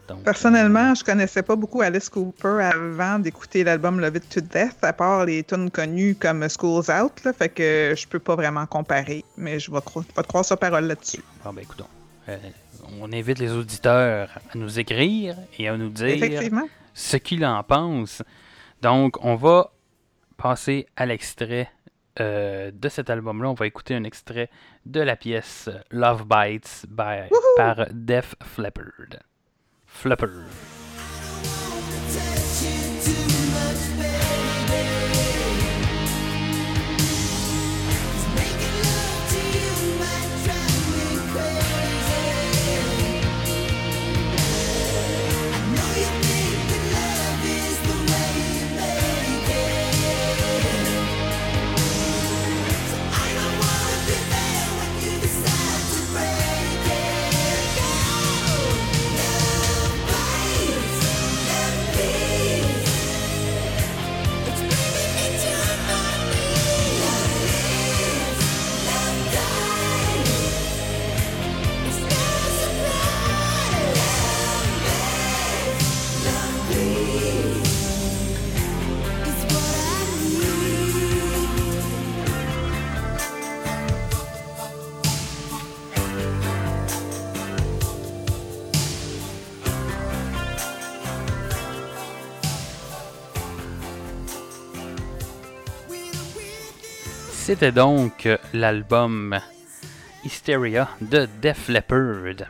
S1: Donc,
S3: Personnellement, je connaissais pas beaucoup Alice Cooper avant d'écouter l'album Love It to Death, à part les tunes connues comme School's Out, là, fait que je peux pas vraiment comparer, mais je vais, cro- je vais te croire sa parole là-dessus.
S1: Bon, ben écoutons. Euh, on invite les auditeurs à nous écrire et à nous dire ce qu'ils en pensent. Donc, on va passer à l'extrait euh, de cet album-là. On va écouter un extrait de la pièce Love Bites by- par Def Leppard. Flipper. C'était donc l'album Hysteria de Def Leppard.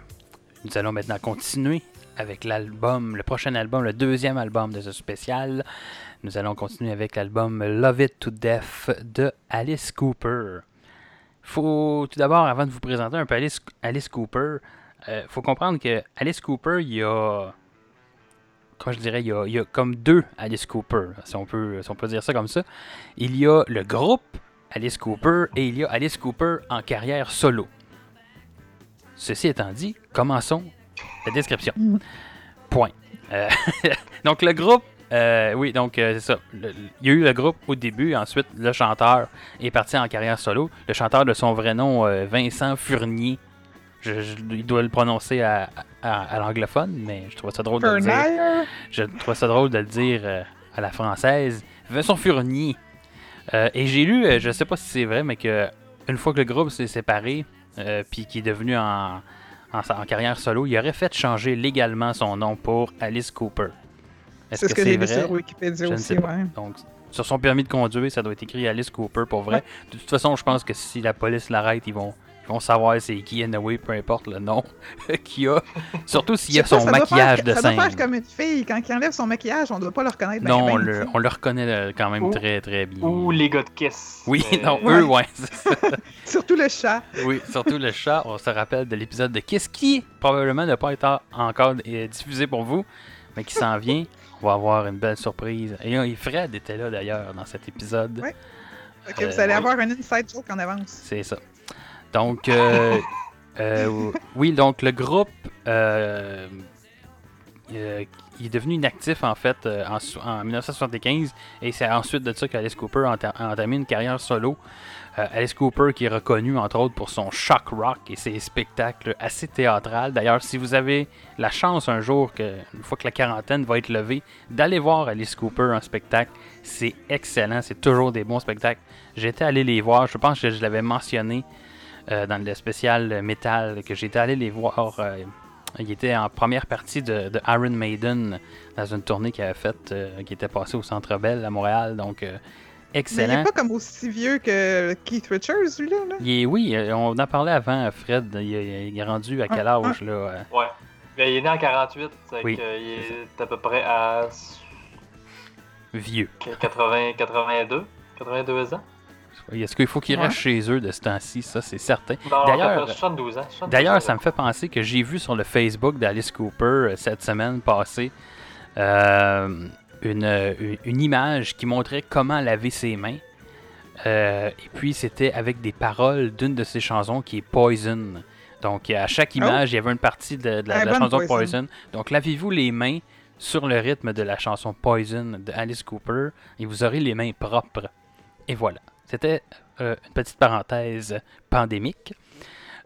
S1: Nous allons maintenant continuer avec l'album, le prochain album, le deuxième album de ce spécial. Nous allons continuer avec l'album Love It to Death de Alice Cooper. Faut tout d'abord, avant de vous présenter un peu Alice, Cooper, euh, faut comprendre que Alice Cooper, il y a comment je dirais, il y, a, il y a comme deux Alice Cooper, si on, peut, si on peut dire ça comme ça. Il y a le groupe Alice Cooper et il y a Alice Cooper en carrière solo. Ceci étant dit, commençons la description. Point. Euh, (laughs) donc le groupe, euh, oui, donc euh, c'est ça. Le- il y a eu le groupe au début, ensuite le chanteur est parti en carrière solo. Le chanteur de son vrai nom, Vincent Furnier. Je, je- il doit le prononcer à, à- à l'anglophone, mais je trouve ça drôle de le dire.
S3: Furnier.
S1: Je trouve ça drôle de le dire à la française. Vincent Furnier. Euh, et j'ai lu, euh, je sais pas si c'est vrai, mais que une fois que le groupe s'est séparé, euh, puis qui est devenu en, en, en carrière solo, il aurait fait changer légalement son nom pour Alice Cooper. Est-ce
S3: C'est ce
S1: que,
S3: que,
S1: c'est vrai?
S3: sur Wikipédia
S1: Je ne sais pas.
S3: ouais.
S1: Donc, sur son permis de conduire, ça doit être écrit Alice Cooper pour vrai. De toute façon, je pense que si la police l'arrête, ils vont, ils vont savoir c'est qui anyway, peu importe le nom (laughs) qu'il a. Surtout s'il y a son
S3: ça doit
S1: maquillage
S3: faire-
S1: de
S3: Ça doit
S1: scène.
S3: faire comme une fille. Quand il enlève son maquillage, on doit pas le reconnaître. ben,
S1: Non, on
S3: ben,
S1: le, on le reconnaît euh, quand même
S2: Ou-
S1: très très bien.
S2: Ou les gars de Kiss.
S1: Oui,
S2: Mais-
S1: non,
S3: Ouais.
S1: eux, ouais. c'est ça. (laughs)
S3: Surtout le chat.
S1: oui, surtout le chat. On se rappelle de l'épisode de Kiss qui probablement n'a pas été encore euh, diffusé pour vous, mais qui s'en vient. On va avoir une belle surprise. Et, euh, Fred était là d'ailleurs dans cet épisode.
S3: Que
S1: Euh,
S3: vous allez
S2: oui.
S3: avoir un inside joke en avance.
S1: C'est ça. Donc, euh, euh, oui, donc le groupe euh, est devenu inactif en fait en, so- en 1975 et c'est ensuite de ça qu'Alice Cooper a enta- a entamé une carrière solo. Alice Cooper qui est reconnu entre autres pour son shock rock et ses spectacles assez théâtrales. D'ailleurs, si vous avez la chance un jour, que, une fois que la quarantaine va être levée, d'aller voir Alice Cooper en spectacle, c'est excellent, c'est toujours des bons spectacles. J'étais allé les voir, je pense que je l'avais mentionné dans le spécial métal, que j'étais allé les voir. euh, il était en première partie de, de Iron Maiden dans une tournée qu'il avait faite, euh, qui était passée au Centre Bell à Montréal. Donc, euh,
S3: Mais il
S1: excellent.
S3: est pas comme aussi vieux que Keith Richards, lui, là? là.
S1: Il est- oui, euh, on en parlait avant, Fred. Il, est- il est rendu à quel
S3: Ah,
S1: âge, là? Euh,
S2: Ouais. Ben, il est né en 48, c'est
S1: Oui,
S2: qu'il est à peu près à
S1: Vieux.
S2: 80, 82, 82 ans.
S1: Est-ce qu'il faut qu'il
S3: Ouais.
S1: reste chez eux de ce temps-ci? Ça, c'est certain.
S2: Non,
S1: D'ailleurs-
S2: D'ailleurs, 72 ans. 72
S1: D'ailleurs,
S2: ans.
S1: ça me fait penser que j'ai vu sur le Facebook d'Alice Cooper euh, cette semaine passée euh, une, une- une image qui montrait comment laver ses mains. Euh, et puis, c'était avec des paroles d'une de ses chansons qui est Poison. Donc, à chaque
S3: Oh.
S1: image, il y avait une partie de, de la, de la
S3: bonne
S1: chanson
S3: Poison.
S1: Poison. Donc, lavez-vous les mains sur le rythme de la chanson Poison de Alice Cooper et vous aurez les mains propres. Et voilà. C'était euh, une petite parenthèse pandémique.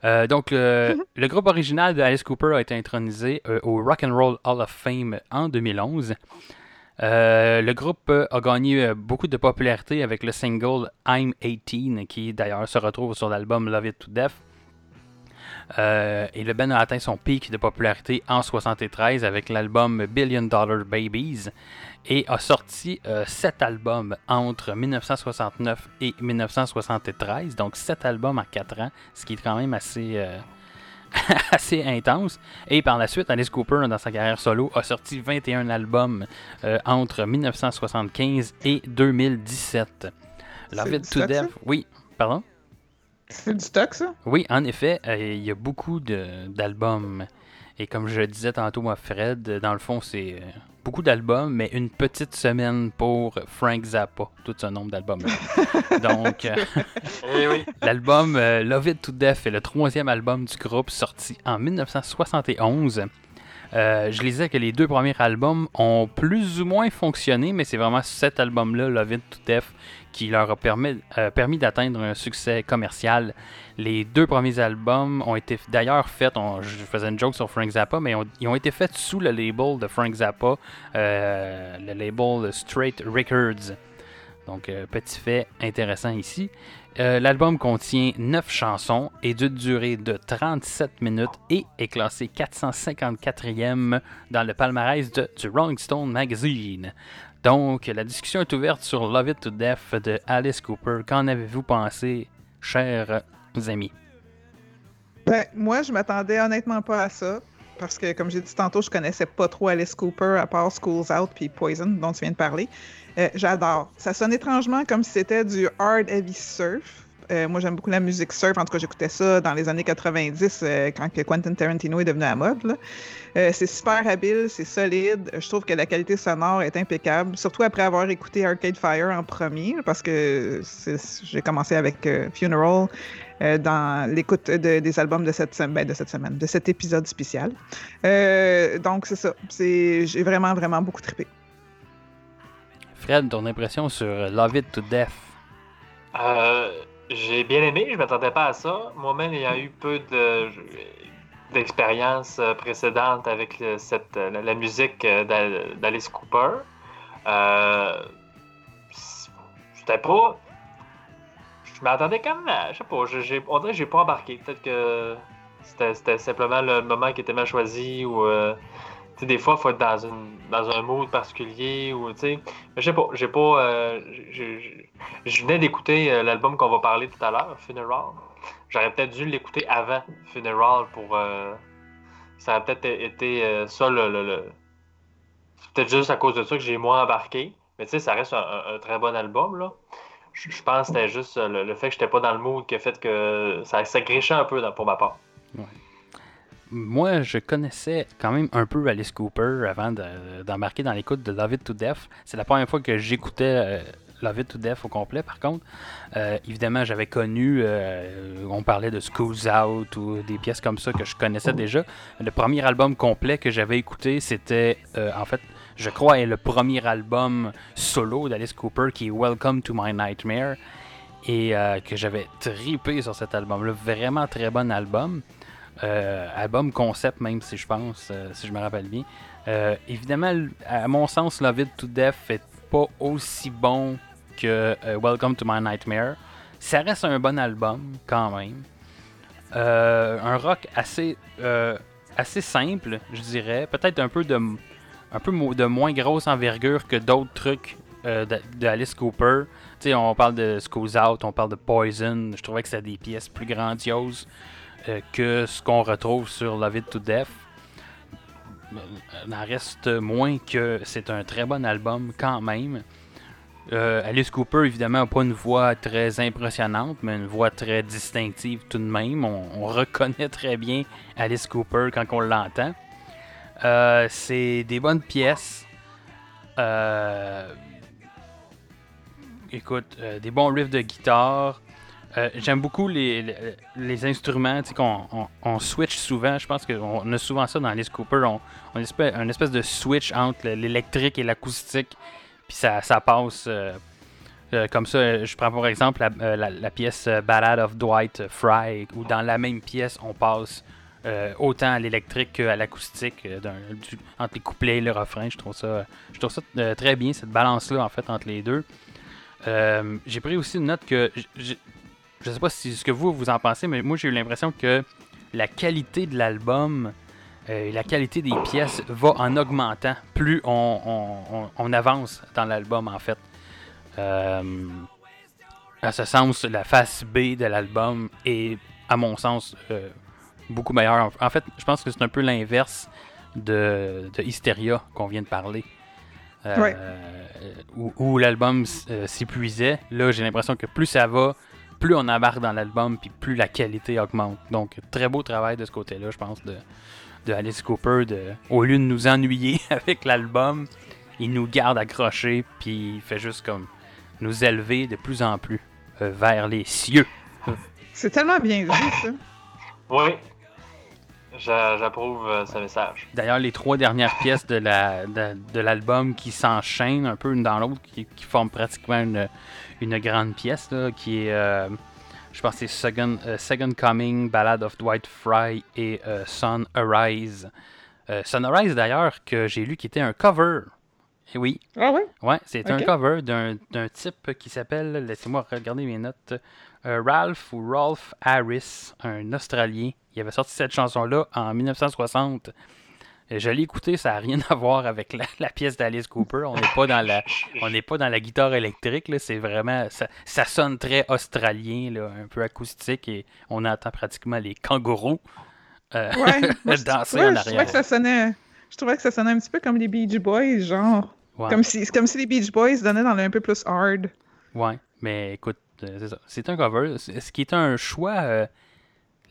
S1: Euh, donc, le, le groupe original de Alice Cooper a été intronisé euh, au Rock and Roll Hall of Fame en 2011. Euh, le groupe a gagné beaucoup de popularité avec le single I'm 18, qui d'ailleurs se retrouve sur l'album Love It to Death. Euh, et le band a atteint son pic de popularité en 73 avec l'album Billion Dollar Babies et a sorti euh, sept albums entre 1969 et 1973, donc sept albums en quatre ans, ce qui est quand même assez, euh, (laughs) assez intense. Et par la suite, Alice Cooper, dans sa carrière solo, a sorti 21 albums euh, entre 1975 et 2017. Love It to Death, oui, pardon?
S3: C'est du stock, ça?
S1: Oui, en effet, euh, il y a beaucoup de- d'albums. Et comme je le disais tantôt à Fred, dans le fond, c'est euh, beaucoup d'albums, mais une petite semaine pour Frank Zappa, tout ce nombre d'albums. (laughs) Donc, euh,
S2: Eh oui.
S1: l'album euh, Love It to Death est le troisième album du groupe sorti en 1971. Euh, je lisais que les deux premiers albums ont plus ou moins fonctionné, mais c'est vraiment cet album-là, Love It to Death, qui leur a permis, euh, permis d'atteindre un succès commercial. Les deux premiers albums ont été d'ailleurs faits, je faisais une joke sur Frank Zappa, mais ils ont été faits sous le label de Frank Zappa, euh, le label Straight Records. Donc, euh, petit fait intéressant ici. L'album contient 9 chansons et d'une durée de 37 minutes et est classé 454e dans le palmarès du Rolling Stone Magazine. Donc, la discussion est ouverte sur Love It to Death de Alice Cooper. Qu'en avez-vous pensé, chers amis?
S3: Ben, moi, je m'attendais honnêtement pas à ça. Parce que, comme j'ai dit tantôt, je connaissais pas trop Alice Cooper à part Schools Out puis Poison, dont tu viens de parler. Euh, J'adore. Ça sonne étrangement comme si c'était du hard heavy surf. Euh, moi, j'aime beaucoup la musique surf. En tout cas, j'écoutais ça dans les années 90 euh, quand que Quentin Tarantino est devenu à mode. là. Euh, c'est super habile, c'est solide. Je trouve que la qualité sonore est impeccable, surtout après avoir écouté Arcade Fire en premier, parce que j'ai commencé avec euh, Funeral euh, dans l'écoute de- des albums de cette, ben, de cette semaine, de cet épisode spécial. Euh, donc, c'est ça. J'ai vraiment, vraiment beaucoup trippé.
S1: Fred, ton impression sur Love It to Death?
S2: Euh, j'ai bien aimé, je m'attendais pas à ça. Moi-même, il y a eu peu de d'expérience euh, précédente avec cette, euh, la, musique euh, d'Al- d'Alice Cooper. Euh, c'était pas. Je m'attendais quand même à. Je sais pas, j'ai- on dirait que j'ai pas embarqué. Peut-être que c'était simplement le moment qui était mal choisi ou. Des fois, il faut être dans, dans un mood particulier ou, tu sais. Je sais pas, j'ai pas. euh, je venais d'écouter euh, l'album qu'on va parler tout à l'heure, Funeral. J'aurais peut-être dû l'écouter avant Funeral pour. euh, ça aurait peut-être été ça le. le- C'est peut-être juste à cause de ça que j'ai moins embarqué. Mais tu sais, ça reste un, un- très bon album, là. Je, pense que c'était juste le, fait que j'étais pas dans le mood qui a fait que ça, ça un peu pour ma part.
S1: Moi, je connaissais quand même un peu Alice Cooper avant de- d'embarquer dans l'écoute de Love It to Death. C'est la première fois que j'écoutais euh, Love It to Death au complet, par contre. Euh, évidemment, j'avais connu, euh, on parlait de Schools Out ou des pièces comme ça que je connaissais déjà. Le premier album complet que j'avais écouté, c'était, euh, en fait, je crois, est le premier album solo d'Alice Cooper qui est Welcome to My Nightmare. Et euh, que j'avais tripé sur cet album-là. Vraiment très bon album. Euh, album concept même si je pense, euh, si je me rappelle bien. Euh, évidemment, à mon sens, Love It to Death est pas aussi bon que Welcome to My Nightmare. Ça reste un bon album quand même. Un rock assez, assez simple, je dirais. Peut-être un peu de, un peu de moins grosse envergure que d'autres trucs euh, de, de Alice Cooper. Tu sais, on parle de Schools Out, on parle de Poison. Je trouvais que c'était des pièces plus grandioses que ce qu'on retrouve sur Love It to Death. Il en reste moins que c'est un très bon album quand même. Euh, Alice Cooper, évidemment, n'a pas une voix très impressionnante, mais une voix très distinctive tout de même. On, on reconnaît très bien Alice Cooper quand on l'entend. Euh, c'est des bonnes pièces. Euh, écoute, euh, des bons riffs de guitare. Euh, J'aime beaucoup les, les, les instruments, qu'on on, on switch souvent. Je pense qu'on a souvent ça dans Alice Cooper. On, on espèce, une espèce de switch entre l'électrique et l'acoustique. Puis ça, ça passe euh, euh, comme ça. Je prends pour exemple la, pièce Ballad of Dwight Fry, où dans la même pièce, on passe autant à l'électrique qu'à l'acoustique, entre les couplets et le refrain. Je trouve ça, je trouve ça très bien, cette balance-là, en fait, entre les deux. J'ai pris aussi une note que. Je sais pas si ce que vous, vous en pensez, mais moi, j'ai eu l'impression que la qualité de l'album euh, et la qualité des pièces va en augmentant plus on, on- on- on avance dans l'album, en fait. Euh, à ce sens, la face B de l'album est, à mon sens, euh, beaucoup meilleure. En fait, je pense que c'est un peu l'inverse de, de Hysteria qu'on vient de parler. Euh,
S3: Ouais.
S1: Où, où l'album euh, s'épuisait. Là, j'ai l'impression que plus ça va, plus on embarque dans l'album, puis plus la qualité augmente. Donc, très beau travail de ce côté-là, je pense, de, de Alice Cooper. De, au lieu de nous ennuyer (laughs) avec l'album, il nous garde accrochés, puis il fait juste comme nous élever de plus en plus euh, vers les cieux.
S3: C'est tellement bien dit, ça. (laughs)
S2: Oui, J'a- j'approuve euh, ce message.
S1: D'ailleurs, les trois dernières pièces de la de, de l'album qui s'enchaînent un peu une dans l'autre, qui, qui forment pratiquement une, une grande pièce, là, qui est, euh, je pense, que c'est Second, euh, Second Coming, Ballad of Dwight Fry et euh, Sun Arise. Euh, Sun Arise, d'ailleurs, que j'ai lu qui était un cover. Et oui,
S3: Ah ouais?
S1: Ouais, c'est un cover d'un d'un type qui s'appelle, laissez-moi regarder mes notes, Ralph ou Rolf Harris, un Australien. Il avait sorti cette chanson-là en 1960. Je l'ai écouté, ça n'a rien à voir avec la, la pièce d'Alice Cooper. On n'est pas dans la, on n'est pas dans la guitare électrique. là. C'est vraiment, ça, ça sonne très australien, là, un peu acoustique, et on entend pratiquement les kangourous euh,
S3: Ouais. (laughs)
S1: Danser
S3: ouais,
S1: en
S3: Je trouvais
S1: arrière.
S3: que ça sonnait. Je trouvais que ça sonnait un petit peu comme les Beach Boys, genre.
S1: Ouais.
S3: Comme si, comme si les Beach Boys donnaient dans le un peu plus hard.
S1: Ouais, mais écoute, euh, c'est ça. C'est un cover. Ce qui est un choix. euh,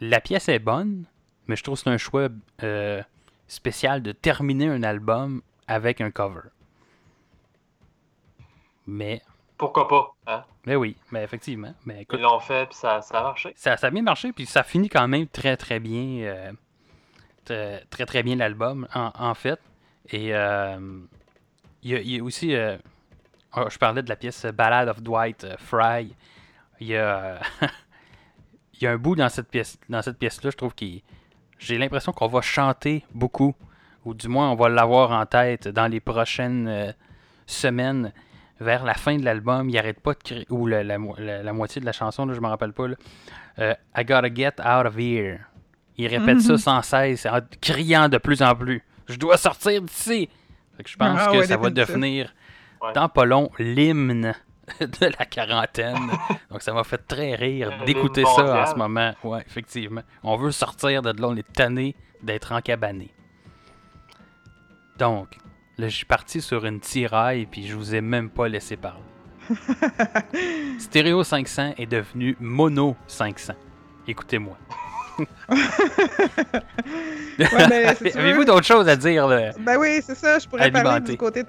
S1: la pièce est bonne, mais je trouve que c'est un choix euh, spécial de terminer un album avec un cover. Mais,
S2: Pourquoi pas? Hein?
S1: mais oui, mais effectivement. Mais écoute,
S2: Ils l'ont fait, puis ça, ça a marché.
S1: ça, ça a bien marché, puis ça finit quand même très très bien. euh, très, très très bien l'album, en, en fait. Et euh, il y, a- il y a aussi. euh, oh, je parlais de la pièce Ballad of Dwight Fry. Il y a. (laughs) il y a un bout dans cette pièce dans cette pièce-là, je trouve qu'il. J'ai l'impression qu'on va chanter beaucoup. Ou du moins on va l'avoir en tête dans les prochaines euh, semaines. vers la fin de l'album, il arrête pas de crier, ou la, la mo- la- la moitié de la chanson, là, je me rappelle pas, là, euh, I gotta get out of here. Il répète ça
S3: Mhm.
S1: sans cesse, en criant de plus en plus. Je dois sortir d'ici. Je pense
S3: Ah
S1: que
S3: ouais,
S1: ça va devenir,
S2: Ouais.
S1: dans pas long, l'hymne (laughs) de la quarantaine. (laughs) Donc ça m'a fait très rire d'écouter ça en ce moment. Ouais, effectivement. On veut sortir de là, on est tanné d'être encabané. Donc, là, je suis parti sur une tiraille, puis je vous ai même pas laissé parler. (laughs) Stéréo 500 est devenu Mono 500. Écoutez-moi.
S3: Ouais, ben, si
S1: Avez-vous d'autres choses à dire? Là?
S3: Ben oui, c'est ça. Je pourrais parler
S1: Alimenté.
S3: du côté.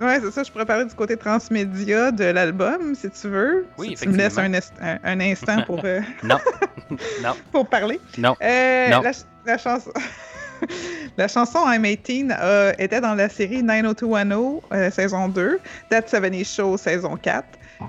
S3: Ouais, c'est ça. Je pourrais parler du côté transmédia de l'album, si tu veux.
S1: Oui,
S3: si tu me laisses un, un- un instant pour, euh, (laughs)
S1: Non. (laughs) non.
S3: pour parler.
S1: Non.
S3: Euh,
S1: Non.
S3: La, ch- la chanson. (laughs) La chanson I'm 18 euh, était dans la série 90210 euh, saison 2, That 70 Show saison 4.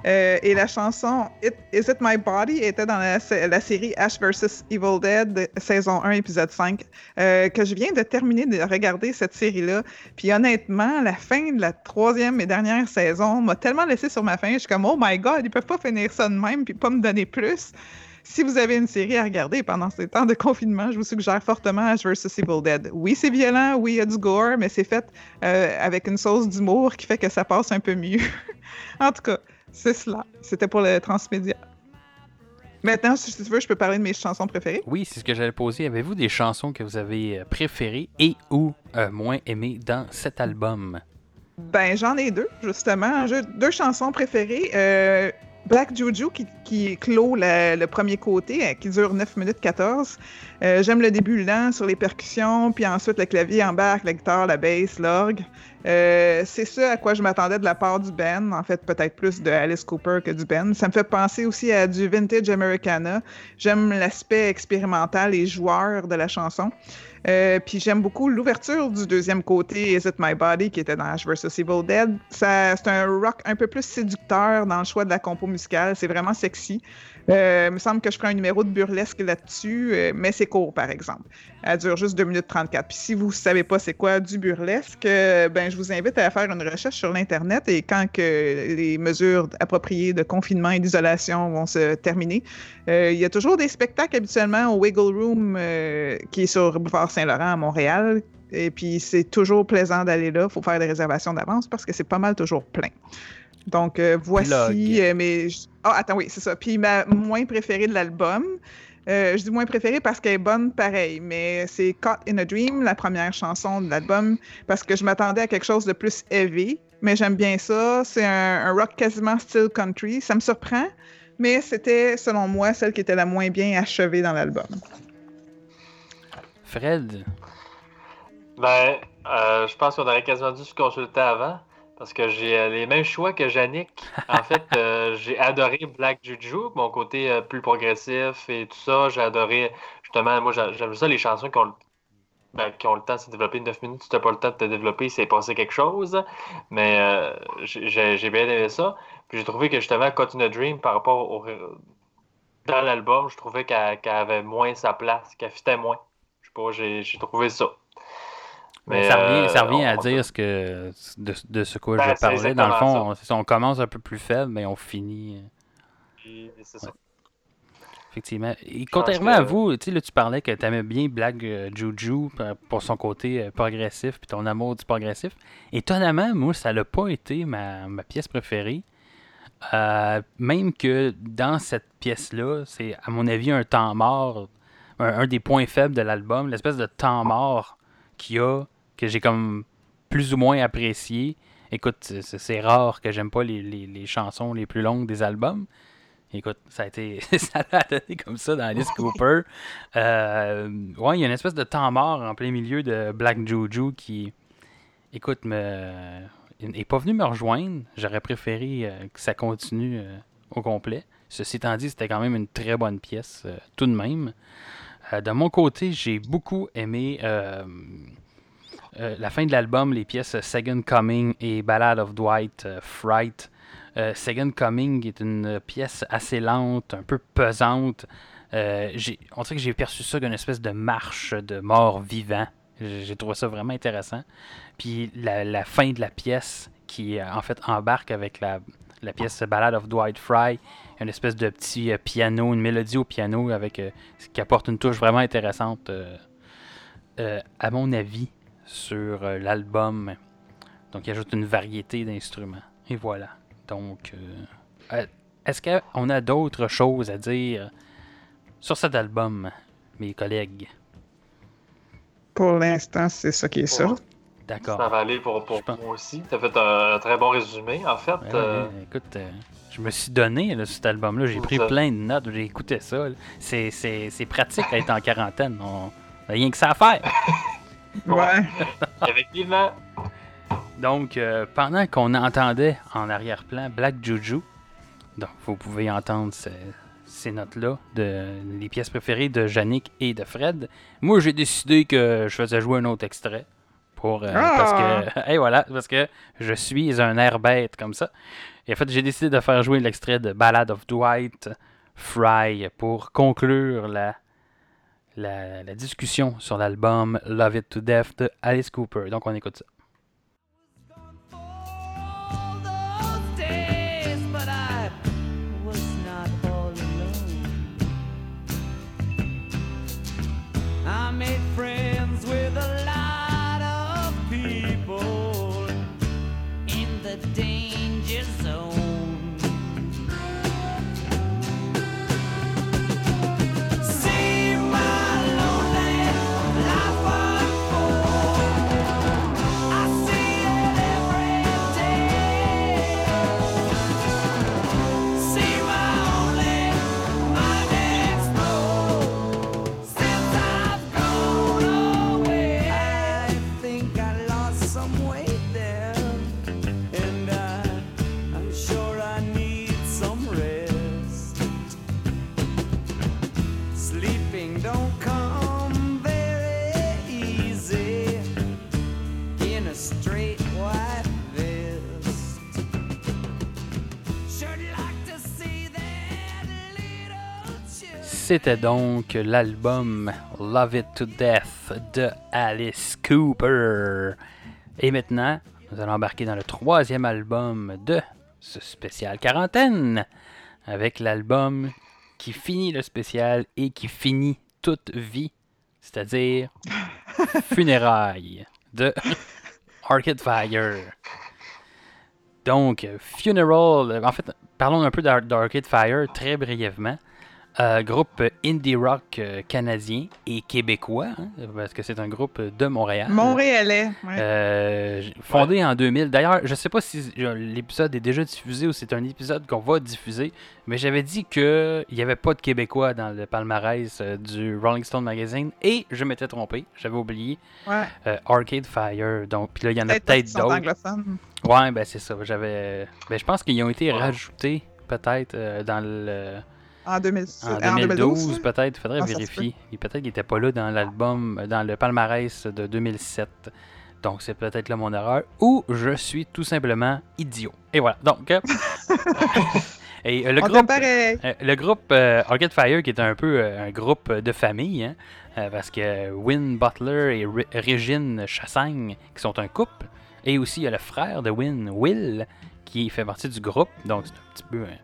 S3: Euh, et la chanson Is It My Body était dans la, sé- la série Ash vs. Evil Dead saison 1 épisode 5 euh, que je viens de terminer de regarder cette série-là. Puis honnêtement, la fin de la troisième et dernière saison m'a tellement laissé sur ma faim. Je suis comme Oh my God, ils peuvent pas finir ça de même puis pas me donner plus. Si vous avez une série à regarder pendant ces temps de confinement, je vous suggère fortement Ash vs. Evil Dead. Oui, c'est violent, oui, il y a du gore, mais c'est fait euh, avec une sauce d'humour qui fait que ça passe un peu mieux. (laughs) en tout cas, c'est cela. C'était pour le transmédia. Maintenant, si tu veux, je peux parler de mes chansons préférées.
S1: Oui, c'est ce que j'allais poser. Avez-vous des chansons que vous avez euh, préférées et ou euh, moins aimées dans cet album?
S3: Ben, j'en ai deux, justement. J'ai deux chansons préférées. Euh, Black Juju qui, clôt le premier côté, euh, qui dure 9 minutes 14. Euh, J'aime le début lent sur les percussions, puis ensuite le clavier embarque, la guitare, la bass, l'orgue. Euh, c'est ça à quoi je m'attendais de la part du Ben, en fait peut-être plus de Alice Cooper que du Ben. Ça me fait penser aussi à du vintage Americana. J'aime l'aspect expérimental et joueur de la chanson. Euh, puis j'aime beaucoup l'ouverture du deuxième côté, Is It My Body, qui était dans Ash vs. Evil Dead. C'est un rock un peu plus séducteur dans le choix de la compo musicale. C'est vraiment sexy. Euh, il me semble que je ferai un numéro de burlesque là-dessus, euh, mais c'est court, par exemple. Elle dure juste 2 minutes 34. Puis si vous ne savez pas c'est quoi du burlesque, euh, ben, je vous invite à faire une recherche sur l'Internet et quand que les mesures appropriées de confinement et d'isolation vont se terminer, euh, il y a toujours des spectacles habituellement au Wiggle Room qui est sur Boulevard Saint-Laurent à Montréal. Et puis c'est toujours plaisant d'aller là. Il faut faire des réservations d'avance parce que c'est pas mal toujours plein. Donc euh, voici euh, mes. Ah, attends, oui, c'est ça. Puis ma moins préférée de l'album. euh, je dis moins préférée parce qu'elle est bonne pareil, mais c'est Caught in a Dream, la première chanson de l'album, parce que je m'attendais à quelque chose de plus heavy, mais j'aime bien ça. C'est un, un rock quasiment style country. Ça me surprend, mais c'était, selon moi, celle qui était la moins bien achevée dans l'album.
S1: Fred,
S2: Ben, euh, je pense qu'on aurait quasiment dû se consulter avant. Parce que j'ai euh, les mêmes choix que Yannick. En fait, euh, (laughs) j'ai adoré Black Juju, mon côté euh, plus progressif et tout ça. J'ai adoré, justement, moi j'a- j'aime ça les chansons qui ont, le- ben, qui ont le temps de se développer. 9 minutes, si t'as pas le temps de te développer, il s'est passé quelque chose. Mais euh, j'ai bien aimé ça. Puis j'ai trouvé que justement, in a Dream, par rapport au. Dans l'album, je trouvais qu'elle avait moins sa place, qu'elle fitait moins. Je sais pas, j'ai trouvé ça.
S1: Mais ça revient, ça
S2: euh,
S1: à dire ce que de, de ce que
S2: Ben,
S1: je parlais. Dans le fond, on, c'est ça, on commence un peu plus faible, mais on finit. euh,
S2: C'est ça.
S1: Effectivement. Et contrairement à vous, tu sais, là, tu parlais que tu aimais bien Black euh, Juju pour- son côté progressif, puis ton amour du progressif. Étonnamment, moi, ça n'a pas été ma, ma pièce préférée. Euh, même que dans cette pièce-là, c'est, à mon avis, un temps mort, un, un des points faibles de l'album, l'espèce de temps mort qu'il y a, que j'ai comme plus ou moins apprécié. Écoute, c'est, rare que j'aime pas les, les- chansons les plus longues des albums. Écoute, ça a été. (laughs) ça a donné comme ça dans Alice Cooper. Euh, ouais, il y a une espèce de temps mort en plein milieu de Black Juju qui, écoute, me. est pas venu me rejoindre. J'aurais préféré euh, que ça continue euh, au complet. Ceci étant dit, c'était quand même une très bonne pièce, tout de même. De mon côté, j'ai beaucoup aimé euh, la fin de l'album, les pièces Second Coming et Ballad of Dwight euh, Fright. Euh, Second Coming est une pièce assez lente, un peu pesante. Euh, on dirait que j'ai perçu ça comme une espèce de marche de mort vivant. J'ai trouvé ça vraiment intéressant. Puis la, fin de la pièce qui euh, en fait embarque avec la, pièce Ballad of Dwight Fry, une espèce de petit piano, une mélodie au piano avec qui apporte une touche vraiment intéressante, à mon avis, sur euh, l'album. Donc, il ajoute une variété d'instruments. Et voilà. Donc, euh, euh, est-ce qu'on a d'autres choses à dire sur cet album, mes collègues?
S3: Pour l'instant, c'est ça qui est ça.
S2: Ouais.
S1: D'accord.
S2: Ça va aller pour, pour
S1: pense-
S2: moi aussi. Tu as fait un très bon résumé, en fait.
S1: Ouais,
S2: euh,
S1: écoute, euh, je me suis donné là, cet album-là. J'ai pris
S2: ça.
S1: plein de notes. J'ai écouté ça. C'est, c'est, c'est pratique d'être en quarantaine. On n'a rien que ça à faire. (laughs)
S3: Ouais. (laughs)
S2: Effectivement.
S1: Donc, euh, pendant qu'on entendait en arrière-plan Black Juju, donc vous pouvez entendre ce- ces notes-là, de les pièces préférées de Yannick et de Fred, moi j'ai décidé que je faisais jouer un autre extrait. Pour, euh,
S3: Ah!
S1: Parce que, (laughs) et voilà, parce que je suis un air bête comme ça. Et en fait, j'ai décidé de faire jouer l'extrait de Ballad of Dwight Fry pour conclure la, la, discussion sur l'album Love It to Death de Alice Cooper. Donc, on écoute ça. C'était donc l'album Love It to Death de Alice Cooper. Et maintenant, nous allons embarquer dans le troisième album de ce spécial quarantaine, avec l'album qui finit le spécial et qui finit toute vie, c'est-à-dire (laughs) Funérailles de Arcade Fire. Donc, Funeral, en fait, parlons un peu d'Ar- d'Arcade Fire très brièvement. Euh, groupe indie rock euh, canadien et québécois, hein, parce que c'est un groupe de Montréal.
S3: Montréalais. ouais.
S1: Euh, fondé en 2000. D'ailleurs, je sais pas si l'épisode est déjà diffusé ou c'est un épisode qu'on va diffuser, mais j'avais dit que il y avait pas de Québécois dans le palmarès du Rolling Stone Magazine et je m'étais trompé. J'avais oublié
S3: Ouais.
S1: euh, Arcade Fire. Donc, puis là, il y en a
S3: Peut-être
S1: d'autres. Ouais, ben c'est ça. J'avais. Ben, je pense qu'ils ont été
S2: Ouais.
S1: rajoutés peut-être dans le.
S3: En, 2000,
S1: En
S3: euh, en
S1: 2012, peut-être, il faudrait
S3: Ah,
S1: vérifier. Peut-être qu'il n'était pas là dans l'album, dans le palmarès de 2007. Donc c'est peut-être là mon erreur. Ou je suis tout simplement idiot. Et voilà. Donc. euh, (laughs) et euh, le
S3: On
S1: groupe. Euh, le groupe euh, Arcade Fire, qui est un peu euh, un groupe de famille, hein, euh, parce que Win Butler et Ré- Régine Chassagne, qui sont un couple, et aussi il y a le frère de Win, Will, qui fait partie du groupe, donc c'est un petit peu, un,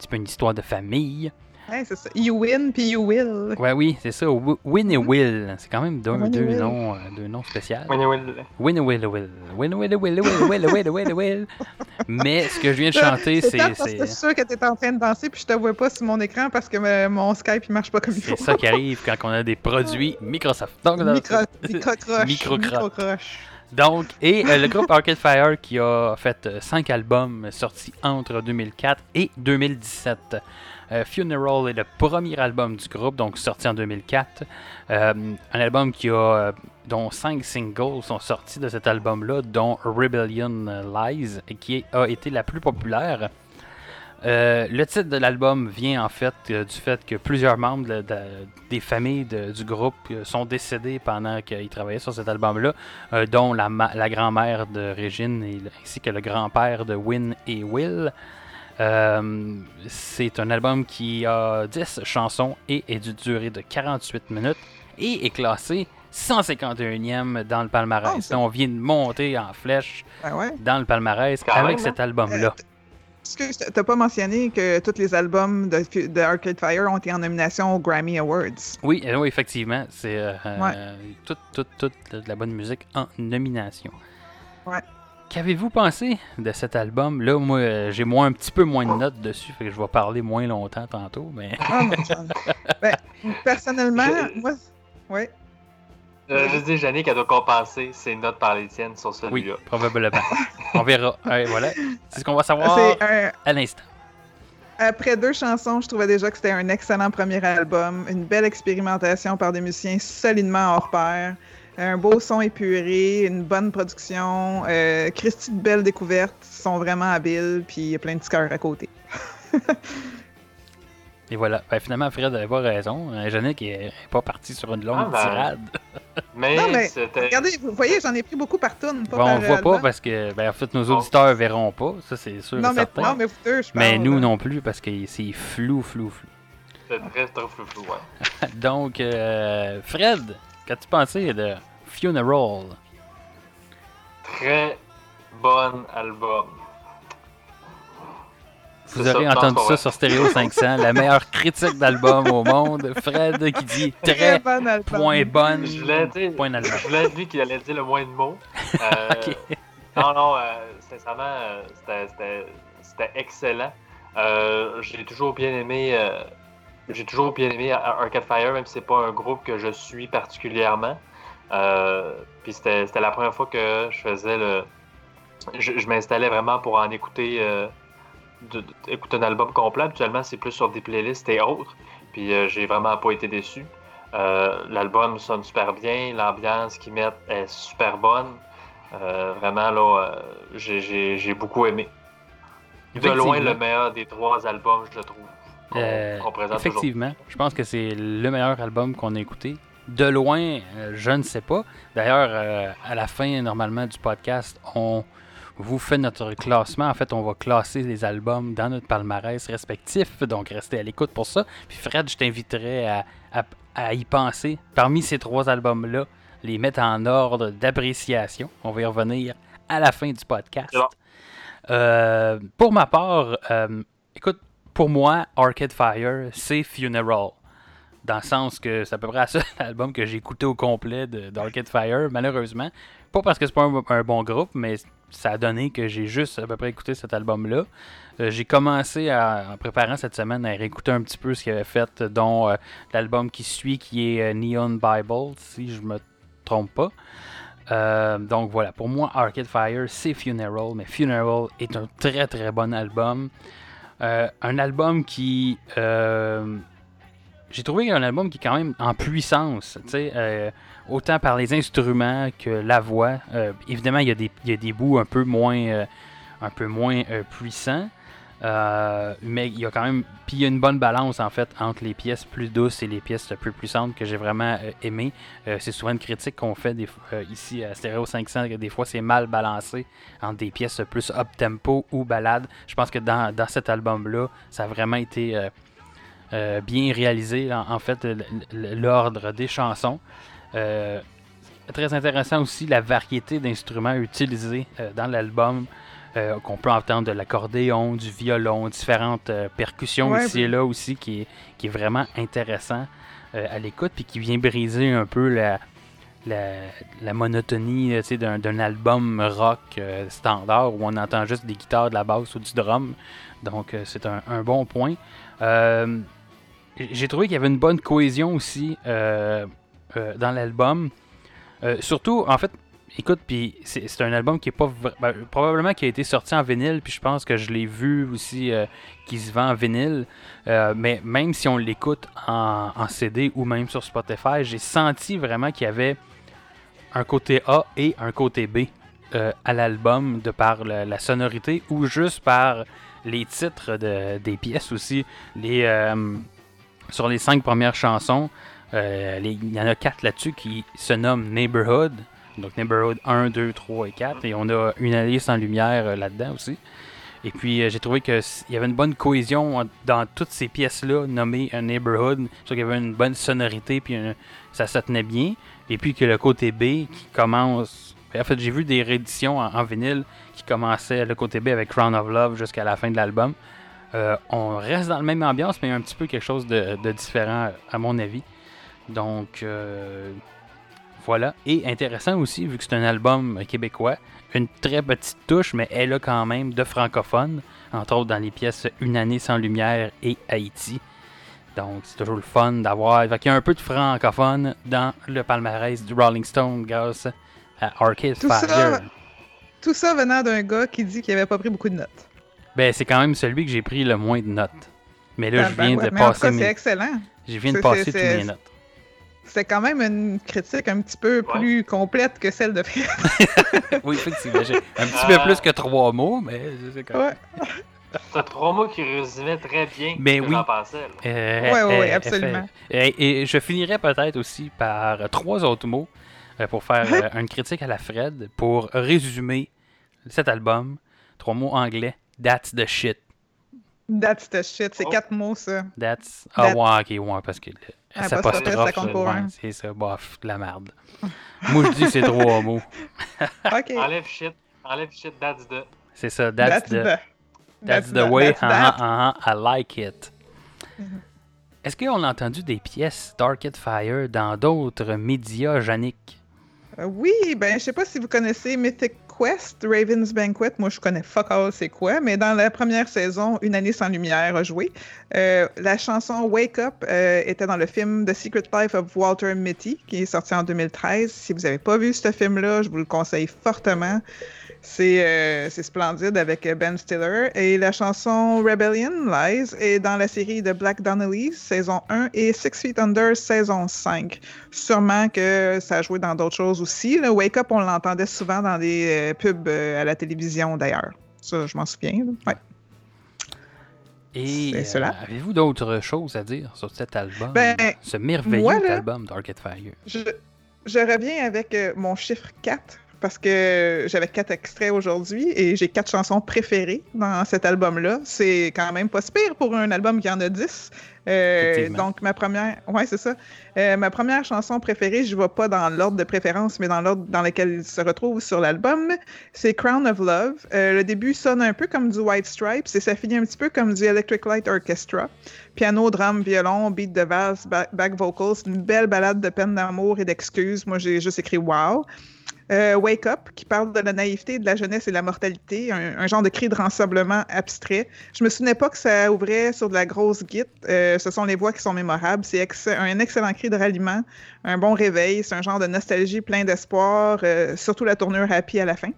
S1: petit peu une histoire de famille.
S3: Ouais, c'est ça. You win, puis you will.
S1: Ouais, oui, c'est ça, Wi- Win et Will, c'est quand même deux,
S3: Win et
S1: deux
S3: Will.
S1: noms, euh, deux noms spéciaux.
S2: Oui, oui,
S1: Win et Will, Will, Win, Will, Will, Will, Will, Will, Will, Will. Mais ce que je viens de chanter,
S3: C'est
S1: c'est...
S3: parce que que t'es en train de danser, puis je te vois pas sur mon écran parce que euh, mon Skype il marche pas comme il faut.
S1: C'est ça qui arrive quand on a des produits Microsoft. Donc,
S3: Micro, micro-croche.
S1: Micro-croche. Donc, et euh, le groupe Arcade Fire qui a fait 5 albums sortis entre 2004 et 2017. Euh, Funeral est le premier album du groupe, donc sorti en 2004. Euh, un album qui a, euh, dont 5 singles sont sortis de cet album-là, dont Rebellion Lies, qui a été la plus populaire. Euh, le titre de l'album vient en fait euh, du fait que plusieurs membres de- de- des familles de- du groupe euh, sont décédés pendant qu'ils travaillaient sur cet album-là, euh, dont la, ma- la grand-mère de Régine et ainsi que le grand-père de Win et Will. Euh, c'est un album qui a 10 chansons et est d'une durée de 48 minutes et est classé 151e dans le palmarès.
S3: Oh,
S1: on vient de monter en flèche
S3: Ben ouais?
S1: dans le palmarès
S2: Quand
S1: avec
S2: même,
S1: cet
S2: hein?
S1: album-là.
S3: Excuse, t'as pas mentionné que tous les albums de, de Arcade Fire ont été en nomination aux Grammy Awards?
S1: Oui, euh, oui, effectivement, c'est euh,
S3: Ouais.
S1: euh, toute, toute, toute de la bonne musique en nomination.
S3: Ouais.
S1: Qu'avez-vous pensé de cet album? Là, moi, j'ai moins un petit peu moins de notes dessus, fait que je vais parler moins longtemps tantôt, mais
S3: Ah, mon Dieu. (laughs) ben, personnellement, moi, ouais.
S2: Euh, je dis, Yannick, elle doit compenser ses notes par les tiennes sur
S1: oui,
S2: celui-là.
S1: probablement. On verra. Ouais, voilà. C'est ce qu'on va savoir
S3: un,
S1: à l'instant.
S3: Après deux chansons, je trouvais déjà que c'était un excellent premier album, une belle expérimentation par des musiciens solidement hors pair, un beau son épuré, une bonne production, euh, Christy de belles découvertes, ils sont vraiment habiles, puis il y a plein de petits cœurs à côté. (laughs)
S1: Et voilà. Ben, finalement, Fred avait pas raison. Euh, Yannick est pas parti sur une longue
S2: Ah, ben,
S1: tirade.
S2: Mais,
S3: Non, mais. Regardez, vous voyez, j'en ai pris beaucoup par tonne, pas
S1: Bon,
S3: par
S1: on voit pas
S3: album.
S1: parce que, ben, en fait, nos auditeurs verront pas. Ça, c'est sûr et
S3: Non mais,
S1: certain.
S3: non, mais vous deux, je
S1: Mais
S3: parle,
S1: nous
S3: là.
S1: non plus parce que c'est flou, flou, flou.
S2: C'était très, très flou, flou, ouais. (laughs)
S1: Donc, euh, Fred, qu'as-tu pensé de Funeral?
S2: Très bon album.
S1: Vous aurez
S2: ça,
S1: entendu ça
S2: vrai.
S1: sur Stereo 500, la meilleure critique d'album au monde. Fred qui dit (laughs) très
S3: bon album.
S1: point bonne,
S2: Je voulais dire,
S1: point
S2: je voulais lui qui allait dire le moins de mots. (laughs) Euh,
S1: Ok.
S2: Non, non, euh, sincèrement, euh, c'était- c'était c'était excellent. Euh, j'ai toujours bien aimé. euh, j'ai toujours bien aimé Ar- Arcade Fire, même si c'est pas un groupe que je suis particulièrement. Euh, Puis c'était c'était la première fois que je faisais le. Je, je m'installais vraiment pour en écouter, euh, de- de- écouter un album complet. Habituellement, c'est plus sur des playlists et autres. Puis euh, j'ai vraiment pas été déçu. Euh, L'album sonne super bien, l'ambiance qu'ils mettent est super bonne. Euh, vraiment, là, j'ai- beaucoup aimé. De loin, le meilleur des trois albums, je trouve, présente aujourd'hui.
S1: Effectivement, je pense que c'est le meilleur album qu'on a écouté. De loin, je ne sais pas. D'ailleurs, à la fin, normalement, du podcast, on vous fait notre classement. En fait, on va classer les albums dans notre palmarès respectif. Donc, restez à l'écoute pour ça. Puis, Fred, je t'inviterai à, à- à y penser. Parmi ces trois albums-là, les mettre en ordre d'appréciation. On va y revenir à la fin du podcast.
S2: Bon.
S1: Euh, pour ma part, euh, écoute, pour moi, Arcade Fire, c'est Funeral. Dans le sens que c'est à peu près le seul (laughs) album que j'ai écouté au complet de- Fire, malheureusement. Pas parce que c'est pas un, bon groupe, mais ça a donné que j'ai juste à peu près écouté cet album-là. Euh, j'ai commencé à- en préparant cette semaine à réécouter un petit peu ce qu'il avait fait, dont euh, l'album qui suit, qui est euh, Neon Bible, si je me trompe pas. Donc voilà, pour moi, Arcade Fire, c'est Funeral, mais Funeral est un très très bon album. Un album qui. J'ai trouvé un album qui est quand même en puissance, euh, autant par les instruments que la voix. Euh, évidemment, il y, a des, y a des bouts un peu moins, euh, un peu moins euh, puissants. Mais il y a quand même. Il y a une bonne balance en fait entre les pièces plus douces et les pièces plus puissantes que j'ai vraiment aimé. C'est souvent une critique qu'on fait des, ici à Stereo 500 que des fois c'est mal balancé entre des pièces plus up tempo ou balade. Je pense que dans, dans cet album là, ça a vraiment été euh, bien réalisé. en fait, l'ordre des chansons. Euh, très intéressant aussi la variété d'instruments utilisés euh, dans l'album. qu'on peut entendre de l'accordéon, du violon, différentes percussions
S3: Ouais,
S1: ici et là aussi, qui est, qui est vraiment intéressant à l'écoute, puis qui vient briser un peu la, la, la monotonie d'un d'un album rock euh, standard où on entend juste des guitares, de la basse ou du drum. Donc euh, c'est un, un bon point. Euh, J'ai trouvé qu'il y avait une bonne cohésion aussi euh, euh, dans l'album. Euh, surtout, en fait, écoute, puis c'est un album qui est pas ben, probablement qui a été sorti en vinyle, puis je pense que je l'ai vu aussi qui se vend en vinyle. Mais même si on l'écoute en, CD ou même sur Spotify, j'ai senti vraiment qu'il y avait un côté A et un côté B à l'album de par la, la sonorité ou juste par les titres de- des pièces aussi. Les, sur les cinq premières chansons, euh, il y en a quatre là-dessus qui se nomment Neighborhood. Donc Neighborhood 1, 2, 3 et 4. Et on a une Alice en lumière euh, là-dedans aussi. Et puis euh, j'ai trouvé qu'il y avait une bonne cohésion dans toutes ces pièces-là nommées Neighborhood. Je trouve qu'il y avait une bonne sonorité, puis ça se tenait bien. Et puis que le côté B qui commence. En fait, j'ai vu des rééditions en vinyle qui commençaient le côté B avec Crown of Love jusqu'à la fin de l'album. Euh, on reste dans la même ambiance, mais un petit peu quelque chose de, de différent, à mon avis. Donc, euh, voilà. Et intéressant aussi, vu que c'est un album québécois, une très petite touche, mais elle a quand même de francophones, entre autres dans les pièces Une année sans lumière et Haïti. Donc, c'est toujours le fun d'avoir. Qu'il y a un peu de francophone dans le palmarès du Rolling Stone grâce à Arcade
S3: Tout
S1: Fire.
S3: ça- Tout ça venant d'un gars qui dit qu'il avait pas pris beaucoup de notes.
S1: Ben, c'est quand même celui que j'ai pris le moins de notes. Mais là, je
S3: Ben,
S1: viens
S3: ouais,
S1: de
S3: mais en tout
S1: passer
S3: cas, c'est
S1: mes...
S3: excellent.
S1: Je viens de
S3: c'est-
S1: passer
S3: c'est-
S1: toutes
S3: c'est-
S1: mes notes.
S3: C'était quand même une critique un petit peu
S2: Ouais.
S3: plus complète que celle de Fred. (laughs)
S1: Oui, effectivement. Un petit peu
S2: Euh,
S1: plus que trois mots, mais c'est quand même.
S3: Ouais.
S2: T'as trois mots qui résumaient très bien ce que
S1: oui.
S2: j'en pensais. là.
S1: Euh,
S3: ouais,
S1: euh,
S3: absolument.
S1: Et, et je finirai peut-être aussi par euh, trois autres mots euh, pour faire (laughs) euh, une critique à la Fred pour résumer cet album. Trois mots anglais. That's the shit.
S3: That's the shit. C'est
S2: Oh.
S3: quatre mots, ça.
S1: That's. Ah,
S3: That-
S1: ouais, ok, ouais, parce que. le-
S3: Ah,
S1: ça
S3: apostrophe,
S1: apostrophe,
S3: ça compte
S1: ouais. C'est ça, bof, de la merde. (laughs) Moi, je dis c'est trois mots. (laughs)
S3: OK.
S2: Enlève shit, enlève shit, that's the.
S1: C'est ça, that's, the. That's the way,
S3: that's
S1: uh-huh,
S3: that.
S1: uh-huh, I like it.
S3: Mm-hmm.
S1: Est-ce qu'on a entendu des pièces d'Arcade Fire dans d'autres médias, Yannick?
S3: Euh, Oui, ben, je sais pas si vous connaissez Mythic Quest, Raven's Banquet. Moi, je connais fuck all c'est quoi, mais dans la première saison, Une année sans lumière a joué. Euh, la chanson Wake Up euh, était dans le film The Secret Life of Walter Mitty, qui est sorti en 2013. Si vous n'avez pas vu ce film-là, je vous le conseille fortement. C'est euh, c'est splendide avec Ben Stiller. Et la chanson Rebellion Lies est dans la série de Black Donnelly, saison 1, et Six Feet Under, saison 5. Sûrement que ça a joué dans d'autres choses aussi. Le Wake Up, on l'entendait souvent dans des euh, pubs euh, à la télévision d'ailleurs. Ça, je m'en souviens. là. Ouais.
S1: Et euh,
S3: cela.
S1: avez-vous d'autres choses à dire sur cet album?
S3: Ben,
S1: ce merveilleux
S3: moi, là-
S1: album d'Arcade Fire?
S3: Je, je reviens avec euh, mon chiffre 4 parce que j'avais quatre extraits aujourd'hui et j'ai quatre chansons préférées dans cet album-là. C'est quand même pas si pire pour un album qui en a 10. Euh, donc, ma première. Ouais, c'est ça. Euh, ma première chanson préférée, je ne vais pas dans l'ordre de préférence, mais dans l'ordre dans lequel il se retrouve sur l'album, c'est Crown of Love. Euh, le début sonne un peu comme du White Stripes et ça finit un petit peu comme du Electric Light Orchestra. Piano, drum, violon, beat de valse, ba- back vocals. C'est une belle balade de peine d'amour et d'excuses. Moi, j'ai juste écrit wow. Euh, Wake Up, qui parle de la naïveté, de la jeunesse et de la mortalité, un, genre de cri de rassemblement abstrait. Je me souvenais pas que ça ouvrait sur de la grosse guite. Euh, ce sont les voix qui sont mémorables. C'est un excellent cri de ralliement, un bon réveil. C'est un genre de nostalgie plein d'espoir, euh, surtout la tournure happy à la fin.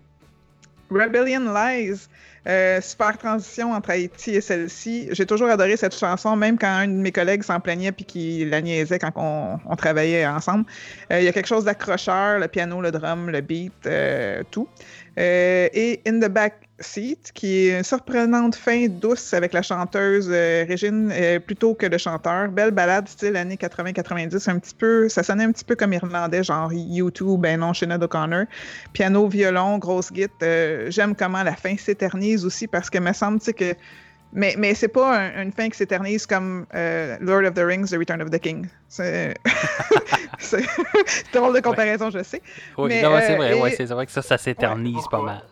S3: Rebellion Lies, euh, super transition entre Haïti et celle-ci. J'ai toujours adoré cette chanson, même quand un de mes collègues s'en plaignait puis qu'il la niaisait quand on, travaillait ensemble. Euh, Il y a quelque chose d'accrocheur, le piano, le drum, le beat, euh, tout. Et In the Back Seat, qui est une surprenante fin douce avec la chanteuse euh, Régine euh, plutôt que le chanteur. Belle balade style années 80-90, un petit peu, ça sonnait un petit peu comme irlandais, genre U2, ben non, Sinead O'Connor. Piano, violon, grosse guitare. euh, J'aime comment la fin s'éternise aussi parce que me semble que mais, mais c'est pas un- une fin qui s'éternise comme Lord of the Rings, The Return of the King. C'est (laughs) drôle de comparaison, je sais.
S1: Oui,
S3: Mais,
S1: non, c'est vrai,
S3: et-
S1: ouais, c'est vrai que ça, ça s'éternise pas mal.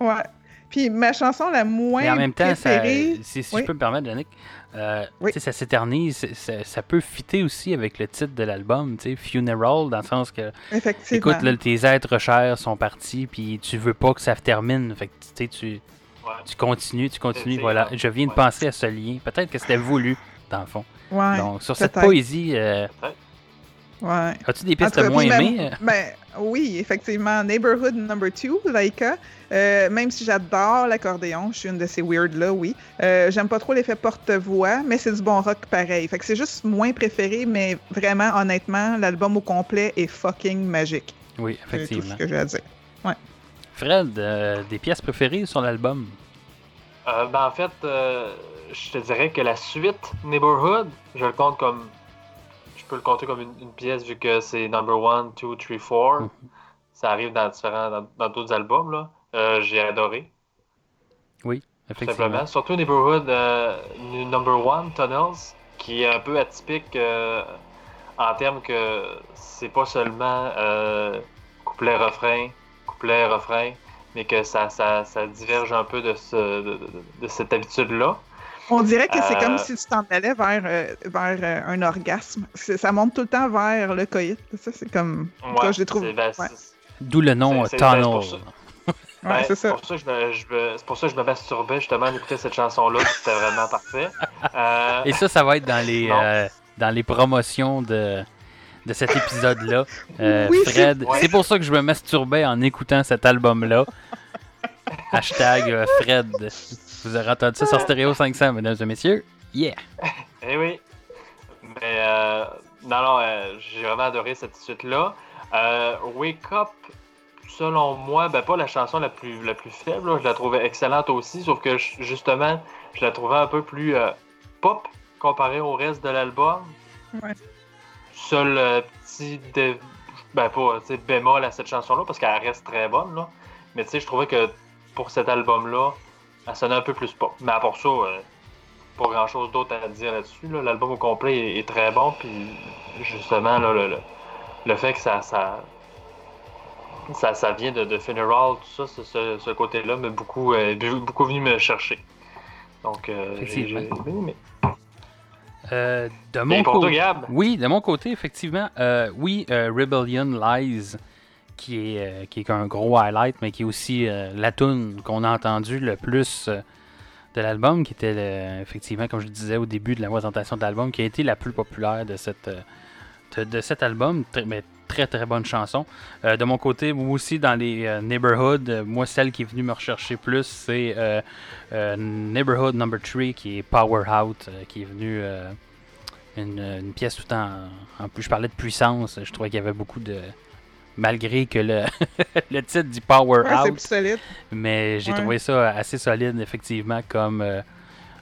S3: Ouais. Puis ma chanson la moins
S1: Mais en même temps, ça, si, si
S3: Oui.
S1: je peux me permettre, Yannick, euh,
S3: Oui.
S1: tu sais, ça s'éternise, ça, ça peut fitter aussi avec le titre de l'album, tu sais, Funeral, dans le sens que,
S3: Effectivement.
S1: écoute, là, tes êtres chers sont partis, puis tu veux pas que ça termine, fait que, tu sais, tu,
S2: Ouais.
S1: tu continues, tu continues, voilà.
S2: c'est-
S1: Je viens de penser à ce lien, peut-être que c'était voulu, dans le fond.
S3: ouais,
S1: Donc, sur cette poésie, euh,
S3: ouais.
S1: as-tu des pistes
S3: cas,
S1: moins aimées?
S3: ben, oui, effectivement. Neighborhood Number 2, Laika. Euh, même si j'adore l'accordéon, je suis une de ces weird-là, oui. Euh, J'aime pas trop l'effet porte-voix, mais c'est du bon rock pareil. Fait que c'est juste moins préféré, mais vraiment, honnêtement, l'album au complet est fucking magique.
S1: Oui,
S3: C'est tout ce
S1: effectivement.
S3: que j'ai à dire.
S1: Fred, euh, des pièces préférées sur l'album?
S2: Euh, ben, en fait, euh, je te dirais que la suite Neighborhood, je le compte comme. Je peux le compter comme une, une pièce vu que c'est number 1, 2, 3, 4.
S1: Mhm.
S2: Ça arrive dans différents dans d'autres albums. là. Euh, J'ai adoré.
S1: Oui,
S2: tout
S1: effectivement.
S2: simplement. Surtout Neighborhood euh, number 1, Tunnels, qui est un peu atypique euh, en termes que c'est pas seulement couplet-refrain, couplet-refrain, mais que ça, ça, ça diverge un peu de, ce, de, de- de cette habitude-là.
S3: On dirait que c'est
S2: Euh,
S3: comme si tu t'en allais vers, euh, vers euh, un orgasme. C'est- Ça monte tout le temps vers le coït. Ça, c'est comme. Toi, je trouve.
S2: ben,
S3: ouais.
S1: D'où le nom
S2: C'est-
S1: euh,
S2: c'est- ben, c'est
S1: Tunnel.
S2: pour ça.
S3: Ouais, c'est ça.
S2: pour ça que je me- je me- c'est pour ça que je me masturbais justement d'écouter cette chanson-là. C'était vraiment (laughs) parfait. Euh,
S1: Et ça, ça va être dans les, (laughs) euh, dans les promotions de, de cet épisode-là. (laughs) Euh,
S3: Oui,
S1: Fred,
S2: c'est-
S1: c'est pour ça que je me masturbais en écoutant cet album-là. Hashtag euh, Fred. Vous aurez entendu ça sur Stéréo 500, mesdames et messieurs. Yeah! (laughs)
S2: Eh oui. Mais euh, non, non, euh, j'ai vraiment adoré cette suite-là. Euh, Wake Up, selon moi, ben pas la chanson la plus, la plus faible, là, je la trouvais excellente aussi, sauf que je- justement, je la trouvais un peu plus euh, pop comparé au reste de l'album.
S3: Ouais.
S2: Seul euh, petit dé- ben pas, tu sais, bémol à cette chanson-là, parce qu'elle reste très bonne, là. Mais tu sais, je trouvais que pour cet album-là, elle sonnait un peu plus pop. Mais à part ça, euh, pas grand chose d'autre à dire là-dessus. là. L'album au complet est, est très bon, puis justement, là, le, le, le fait que ça, ça, ça, ça vient de, de Funeral, tout ça, ce, ce, ce côté-là m'a beaucoup, euh, beaucoup venu me chercher. Donc, euh, j'ai j'ai
S1: Effectivement.
S2: bien aimé.
S1: Euh, de mon côté. Oui, de mon côté, effectivement. oui, Rebellion Lies, qui est, euh, qui est un gros highlight, mais qui est aussi euh, la tune qu'on a entendue le plus euh, de l'album, qui était effectivement, comme je disais au début de la présentation de l'album, qui a été la plus populaire de, cette, de, cet album. Mais très très bonne chanson. De mon côté, moi aussi dans les euh, Neighborhood, euh, moi celle qui est venue me rechercher plus, c'est Neighborhood Number 3 qui est Power Out, qui est venu une, une pièce tout en, en plus. Je parlais de puissance, je trouvais qu'il y avait beaucoup de. Malgré que le, (laughs) le titre dit Power
S3: Ouais, c'est
S1: Out,
S3: plus solide.
S1: mais j'ai
S3: Ouais.
S1: trouvé ça assez solide, effectivement, comme, euh,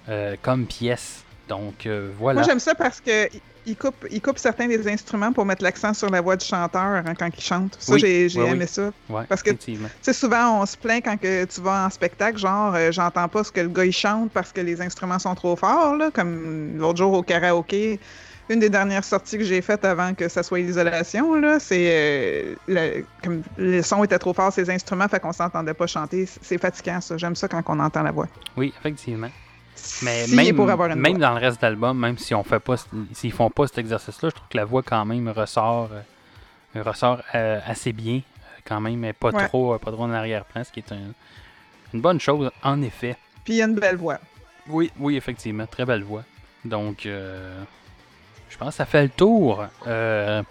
S1: euh, comme pièce. Donc euh, voilà.
S3: Moi, j'aime ça parce que il coupe, il coupe certains des instruments pour mettre l'accent sur la voix du chanteur hein, quand il chante. Ça,
S1: Oui,
S3: j'ai j'ai
S1: oui, oui.
S3: aimé ça.
S1: Ouais,
S3: parce que-. Tu sais, souvent, on se plaint quand que tu vas en spectacle, genre, euh, j'entends pas ce que le gars il chante parce que les instruments sont trop forts, là, comme l'autre jour au karaoké. Une des dernières sorties que j'ai faites avant que ça soit l'isolation, là, c'est euh, le, comme le son était trop fort, ces instruments, fait qu'on s'entendait pas chanter. C'est fatigant, ça. J'aime ça quand on entend la voix.
S1: Oui, effectivement. Mais même,
S3: pour avoir une
S1: même
S3: voix.
S1: dans le reste de l'album, même si on fait pas, s'ils font pas cet exercice-là, je trouve que la voix quand même ressort, euh, ressort euh, assez bien, quand même, mais pas
S3: Ouais.
S1: trop, euh, pas trop en arrière-plan, ce qui est un- une bonne chose en effet.
S3: Puis il y a une belle voix.
S1: Oui, oui, effectivement, très belle voix. Donc, euh, je pense que ça fait le tour euh,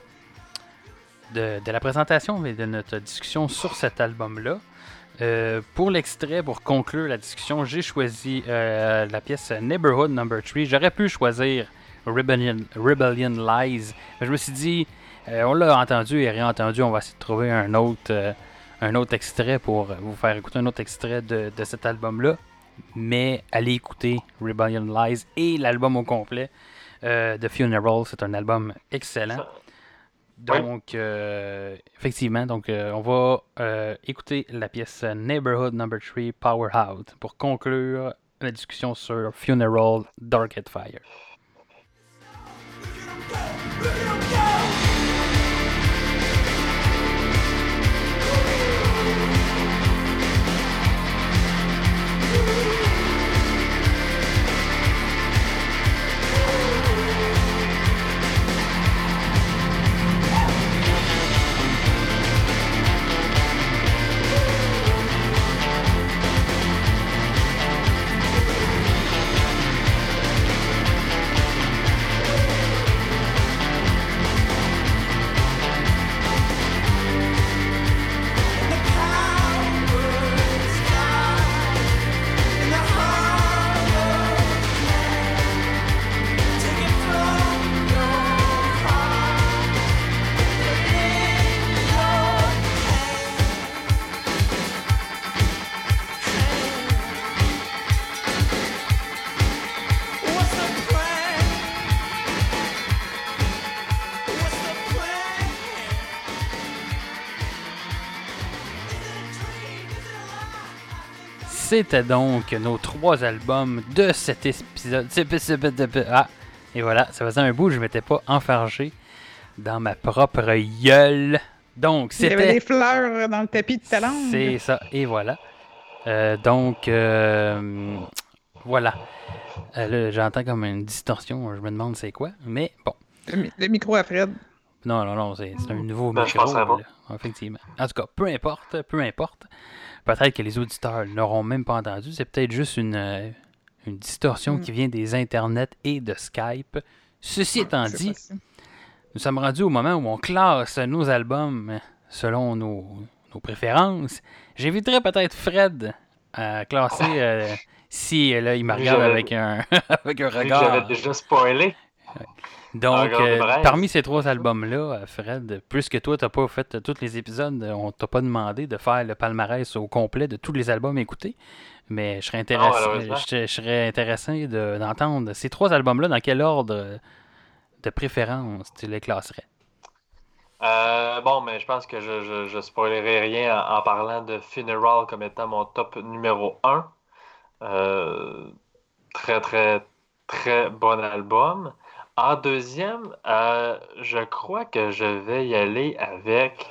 S1: de, la présentation et de notre discussion sur cet album-là. Euh, pour l'extrait, pour conclure la discussion, j'ai choisi euh, la pièce Neighborhood Number 3. J'aurais pu choisir Rebellion, Rebellion Lies, je me suis dit, on l'a entendu et réentendu, on va essayer de trouver un autre, extrait pour vous faire écouter un autre extrait de cet album-là. Mais allez écouter Rebellion Lies et l'album au complet euh, de Funeral. C'est un album excellent. Donc, euh, effectivement, donc, euh, on va euh, écouter la pièce Neighborhood Number 3 Power Out pour conclure la discussion sur Funeral Dark at Fire. C'était donc nos trois albums de cet épisode. Ah, et voilà, ça faisait un bout, je m'étais pas enfargé. dans ma propre gueule. Donc,
S3: Il y avait
S1: c'était.
S3: des fleurs dans le tapis de talon.
S1: C'est ça, et voilà. Euh, donc, euh, voilà. Euh, là, j'entends comme une distorsion, je me demande c'est quoi, mais bon.
S3: Le, mi- le micro à Fred.
S1: Non, non, non, c'est un nouveau
S2: Ben, je
S1: micro.
S2: pas.
S1: là, effectivement. En tout cas, peu importe, peu importe. Peut-être que les auditeurs n'auront même pas entendu. C'est peut-être juste une, euh, une distorsion
S3: Mm.
S1: qui vient des internets et de Skype. Ceci étant
S3: C'est
S1: dit, nous sommes rendus au moment où on classe nos albums selon nos, nos préférences. J'éviterais peut-être Fred à classer euh, si euh, là, il me regarde avec un, (laughs) avec un regard.
S2: J'avais déjà spoilé.
S1: Donc, euh, parmi ces trois albums-là, euh, Fred, puisque toi, t'as pas fait tous les épisodes, euh, on t'a pas demandé de faire le palmarès au complet de tous les albums écoutés. Mais je serais intéressé,
S2: malheureusement.
S1: je, je serais intéressé de- d'entendre ces trois albums-là, dans quel ordre de préférence tu les classerais?
S2: Euh, bon, mais je pense que je, je, je spoilerai rien en, en parlant de Funeral comme étant mon top numéro 1. Euh, très, très, très bon album. En deuxième, euh, je crois que je vais y aller avec,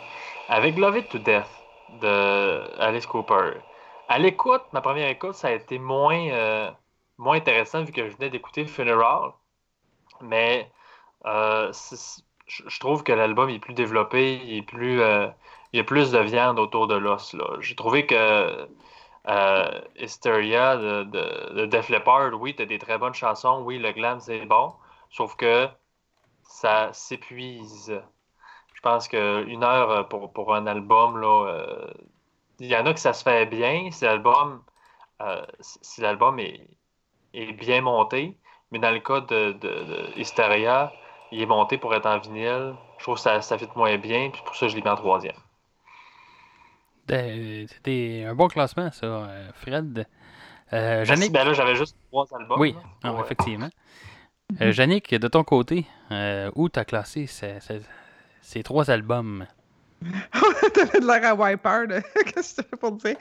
S2: avec Love It to Death de Alice Cooper. À l'écoute, ma première écoute, ça a été moins, euh, moins intéressant vu que je venais d'écouter Funeral. Mais euh, je trouve que l'album est plus développé, il est plus, il y a plus de viande autour de l'os. J'ai trouvé que Hysteria de, de Def Leppard, oui, t'as des très bonnes chansons, oui, le glam c'est bon, sauf que ça s'épuise. Je pense qu'une heure pour, pour un album, là, euh, il y en a que ça se fait bien, si l'album euh, si l'album est, est bien monté, mais dans le cas de, de, de Hysteria, il est monté pour être en vinyle. Je trouve que ça, ça fit moins bien, puis pour ça, je l'ai mis en troisième.
S1: Euh, C'était un bon classement, ça, euh, Fred. Euh,
S2: Merci. Ben là, j'avais juste trois albums.
S1: oui,
S2: là.
S1: non,
S2: Ouais.
S1: effectivement. Euh, Jannick, de ton côté, euh, où t'as classé ces, ces- ces trois albums? (laughs)
S3: T'avais de l'air à Wiper. (laughs) Qu'est-ce que tu fais pour dire?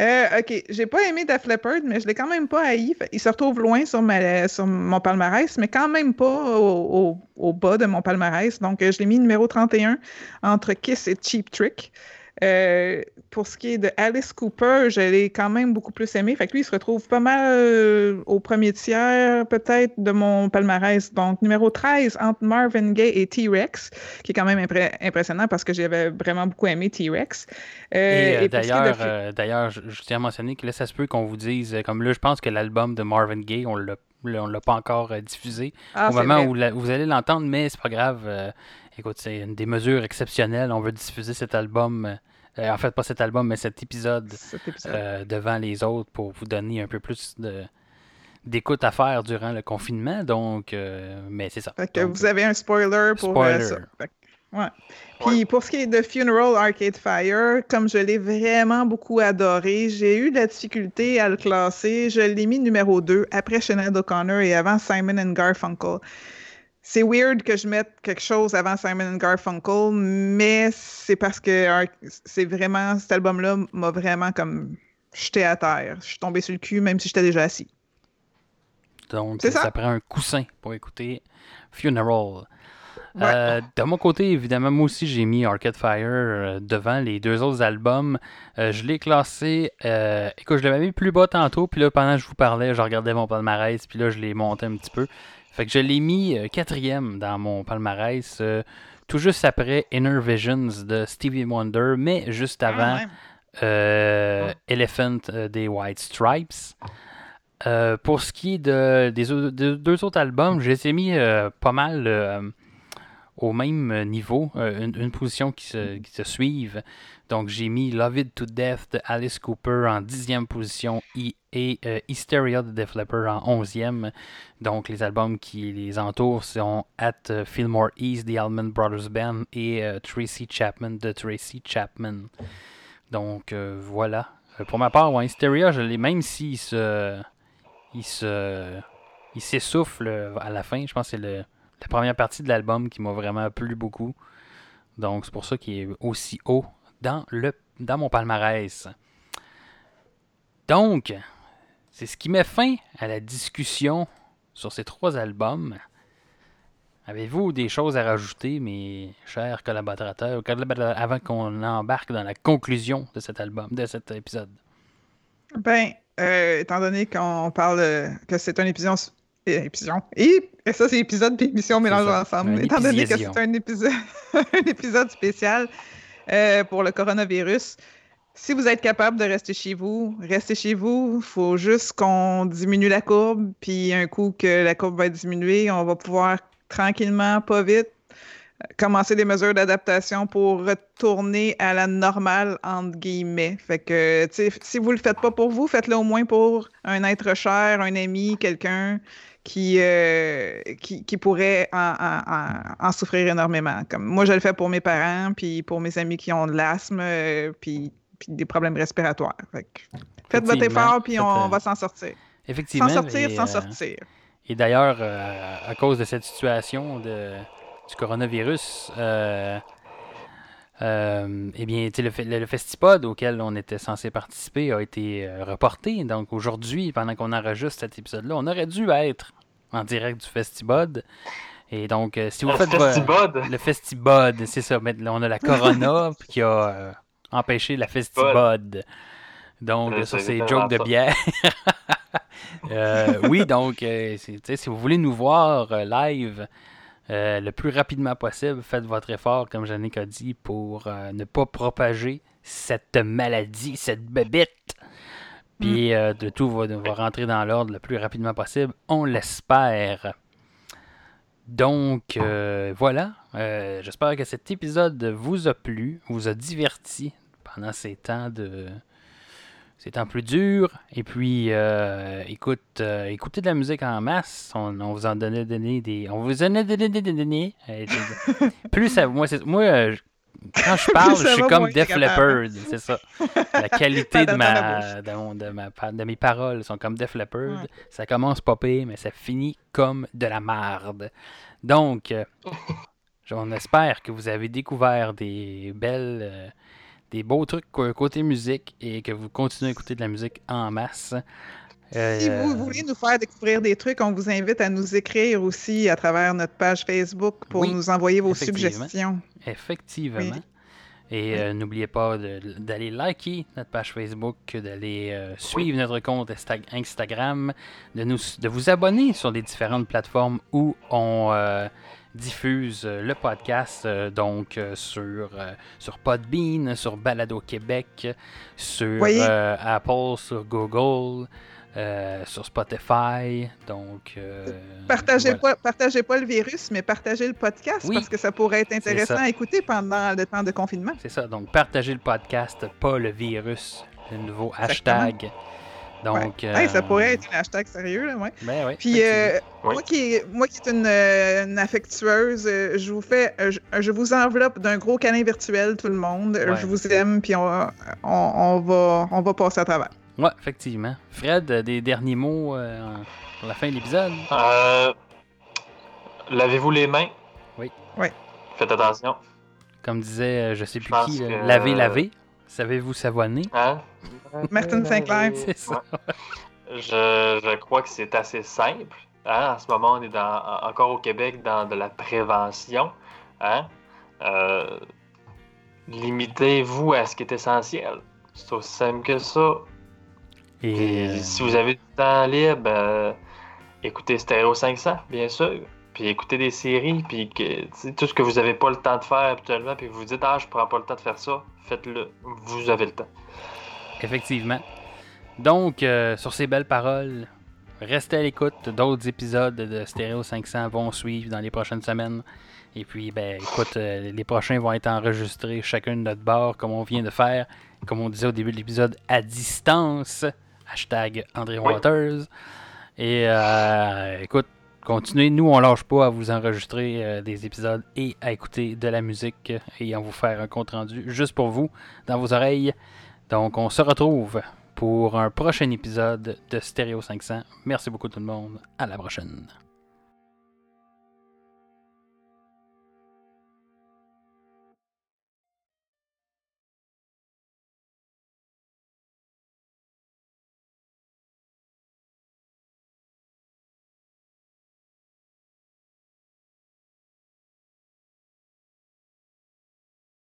S3: Euh, ok, j'ai pas aimé Def Leppard, mais je l'ai quand même pas haï. Il se retrouve loin sur, ma, sur mon palmarès, mais quand même pas au, au- au bas de mon palmarès. Donc, euh, je l'ai mis numéro 31 entre Kiss et Cheap Trick. Euh, pour ce qui est de Alice Cooper, je l'ai quand même beaucoup plus aimé. Fait que lui, il se retrouve pas mal euh, au premier tiers, peut-être, de mon palmarès. Donc, numéro 13 entre Marvin Gaye et T-Rex, qui est quand même impré- impressionnant parce que j'avais vraiment beaucoup aimé T-Rex. Euh,
S1: Et,
S3: de
S1: d'ailleurs, d'ailleurs, je, je tiens à mentionner que là, ça se peut qu'on vous dise, comme là, je pense que l'album de Marvin Gaye, on l'a on l'a pas encore diffusé
S3: Ah,
S1: au moment où, la- où vous allez l'entendre, mais c'est pas grave. euh, écoute, c'est une des mesures exceptionnelles. On veut diffuser cet album, euh, en fait, pas cet album, mais cet épisode
S3: Cet épisode.
S1: euh, devant les autres pour vous donner un peu plus de d'écoute à faire durant le confinement. Donc, euh, mais c'est ça.
S3: Fait que
S1: Donc,
S3: vous avez un spoiler pour
S1: Spoiler.
S3: ça. Fait que- ouais. Puis pour ce qui est de Funeral Arcade Fire, comme je l'ai vraiment beaucoup adoré, j'ai eu de la difficulté à le classer. Je l'ai mis numéro 2 après Sinead O'Connor et avant Simon and Garfunkel. C'est weird que je mette quelque chose avant Simon Garfunkel, mais c'est parce que c'est vraiment cet album-là m'a vraiment comme jeté à terre. Je suis tombée sur le cul même si j'étais déjà assis.
S1: Donc, ça?
S3: ça.
S1: prend un coussin pour écouter Funeral.
S3: Ouais.
S1: Euh, de mon côté, évidemment, moi aussi, j'ai mis Arcade Fire euh, devant les deux autres albums. Euh, je l'ai classé. euh, écoute, je l'avais mis plus bas tantôt, puis là, pendant que je vous parlais, je regardais mon palmarès, puis là, je l'ai monté un petit peu. Fait que je l'ai mis euh, quatrième dans mon palmarès, euh, tout juste après Inner Visions de Stevie Wonder, mais juste avant
S3: Ah, ouais.
S1: euh,
S3: Ouais.
S1: Elephant des White Stripes. Euh, pour ce qui est de, des de- deux autres albums, je les ai mis pas mal au même niveau, une, une position qui se, qui se suivent. Donc j'ai mis Love It to Death de Alice Cooper en dixième position et, euh, Hysteria de Def Leppard en onzième. Donc les albums qui les entourent sont At euh, Fillmore East, The Allman Brothers Band et euh, Tracy Chapman de Tracy Chapman. Donc voilà. Pour ma part, Hysteria, je l'ai même s'il se. Il se. Il s'essouffle à la fin. Je pense que c'est la première partie de l'album qui m'a vraiment plu beaucoup. Donc c'est pour ça qu'il est aussi haut dans, le, dans mon palmarès. Donc, c'est ce qui met fin à la discussion sur ces trois albums. Avez-vous des choses à rajouter, mes chers collaborateurs, avant qu'on embarque dans la conclusion de cet album, de cet épisode?
S3: Ben, euh, étant donné qu'on parle euh, que c'est un épisode. épisode. Et, et ça, c'est épisode et émission mélangés
S1: ça,
S3: ensemble. Étant donné que c'est un épisode, un épisode (laughs) spécial euh, pour le coronavirus, si vous êtes capable de rester chez vous, restez chez vous. Il faut juste qu'on diminue la courbe. Puis un coup que la courbe va diminuer, on va pouvoir tranquillement, pas vite, commencer des mesures d'adaptation pour retourner à la normale, entre guillemets. Fait que, si vous le faites pas pour vous, faites-le au moins pour un être cher, un ami, quelqu'un qui, euh, qui, qui pourrait en, en- souffrir énormément. Comme moi, je le fais pour mes parents, puis pour mes amis qui ont de l'asthme, euh, puis, puis des problèmes respiratoires. Fait faites votre effort, puis on
S1: euh,
S3: va s'en sortir.
S1: Effectivement.
S3: Sans sortir,
S1: euh,
S3: sortir.
S1: Et d'ailleurs, euh, à cause de cette situation de, du coronavirus, euh, eh bien, le, le, le Festipod auquel on était censé participer a été euh, reporté. Donc aujourd'hui, pendant qu'on enregistre cet épisode-là, on aurait dû être en direct du Festibod. Et donc, euh, si vous
S2: Le
S1: faites
S2: Festibod.
S1: le Festibod, c'est ça. mais là, on a la Corona (laughs) qui a euh, empêché la Festibod. Donc, sur
S2: c'est
S1: ces jokes de bière. (laughs) Oui, donc, si vous voulez nous voir live euh, le plus rapidement possible, faites votre effort, comme Jannick a dit, pour euh, ne pas propager cette maladie, cette bébite. Puis euh, de tout va, va rentrer dans l'ordre le plus rapidement possible, on l'espère. Donc euh, voilà, Euh, j'espère que cet épisode vous a plu, vous a diverti pendant ces temps de ces temps plus durs. Et puis euh, écoute, euh, écoutez de la musique en masse. On, on vous en donnait donné des, on vous en a donné des plus ça, moi, c'est- moi euh, je- quand je parle, (laughs) je suis
S3: va,
S1: comme Def. Leppard, c'est ça. La qualité de ma, de, mon- de ma de mes paroles sont comme Def Leppard.
S3: Ouais.
S1: Ça commence pire, mais ça finit comme de la marde. Donc, euh, (laughs) on espère que vous avez découvert des belles, des beaux trucs côté musique et que vous continuez à écouter de la musique en masse. Euh,
S3: Si vous voulez nous faire découvrir des trucs, on vous invite à nous écrire aussi à travers notre page Facebook pour
S1: Oui,
S3: nous envoyer vos
S1: effectivement.
S3: suggestions.
S1: Effectivement.
S3: Oui.
S1: Et euh, n'oubliez pas d'aller liker notre page Facebook, d'aller euh, suivre notre compte Insta- Instagram, de, nous, de vous abonner sur les différentes plateformes où on diffuse euh, le podcast, euh, donc euh, sur, sur Podbean, sur Balado Québec, sur Apple, sur Google, euh, sur Spotify. Donc, euh,
S3: Partagez,
S1: voilà.
S3: pas, partagez pas le virus, mais partagez le podcast
S1: Oui.
S3: parce que ça pourrait être intéressant à écouter pendant le temps de confinement.
S1: C'est ça, donc partagez le podcast, pas le virus, le nouveau hashtag. Donc,
S3: Ouais.
S1: euh,
S3: Hey, ça pourrait être un hashtag sérieux, là, ouais.
S1: Ben oui.
S3: Puis, euh,
S2: Oui.
S3: moi, qui, moi qui est une, une affectueuse, euh, je vous fais, je, je vous enveloppe d'un gros câlin virtuel, tout le monde.
S1: Ouais.
S3: Je vous aime, puis on, on, on va, on va passer à travers.
S1: Ouais, effectivement. Fred, des derniers mots euh, pour la fin de l'épisode?
S2: Euh, Lavez-vous les mains?
S1: Oui.
S3: Oui.
S2: Faites attention.
S1: Comme disait, je sais plus qui,
S2: que-
S1: laver, laver. Savez-vous savonner?
S2: Hein?
S3: Martine Sinclair.
S1: C'est ça.
S2: Ouais. Je, je crois que c'est assez simple. Hein? En ce moment, on est dans, encore au Québec dans de la prévention. Hein? Euh, Limitez-vous à ce qui est essentiel. C'est aussi simple que ça.
S1: Et euh,
S2: si vous avez du temps libre, euh, écoutez Stéréo 500, bien sûr. Puis écoutez des séries, puis que, tout ce que vous n'avez pas le temps de faire habituellement, puis vous vous dites, ah, je prends pas le temps de faire ça, faites-le. Vous avez le temps.
S1: effectivement. Donc, euh, sur ces belles paroles, restez à l'écoute. D'autres épisodes de Stéréo 500 vont suivre dans les prochaines semaines. Et puis, ben, écoute, euh, les prochains vont être enregistrés chacun de notre bord, comme on vient de faire, comme on disait au début de l'épisode, à distance. Hashtag André
S2: Oui.
S1: Waters. Et euh, écoute, continuez. Nous, on lâche pas à vous enregistrer euh, des épisodes et à écouter de la musique et à vous faire un compte rendu juste pour vous, dans vos oreilles. Donc, on se retrouve pour un prochain épisode de Stéréo 500. Merci beaucoup tout le monde. À la prochaine.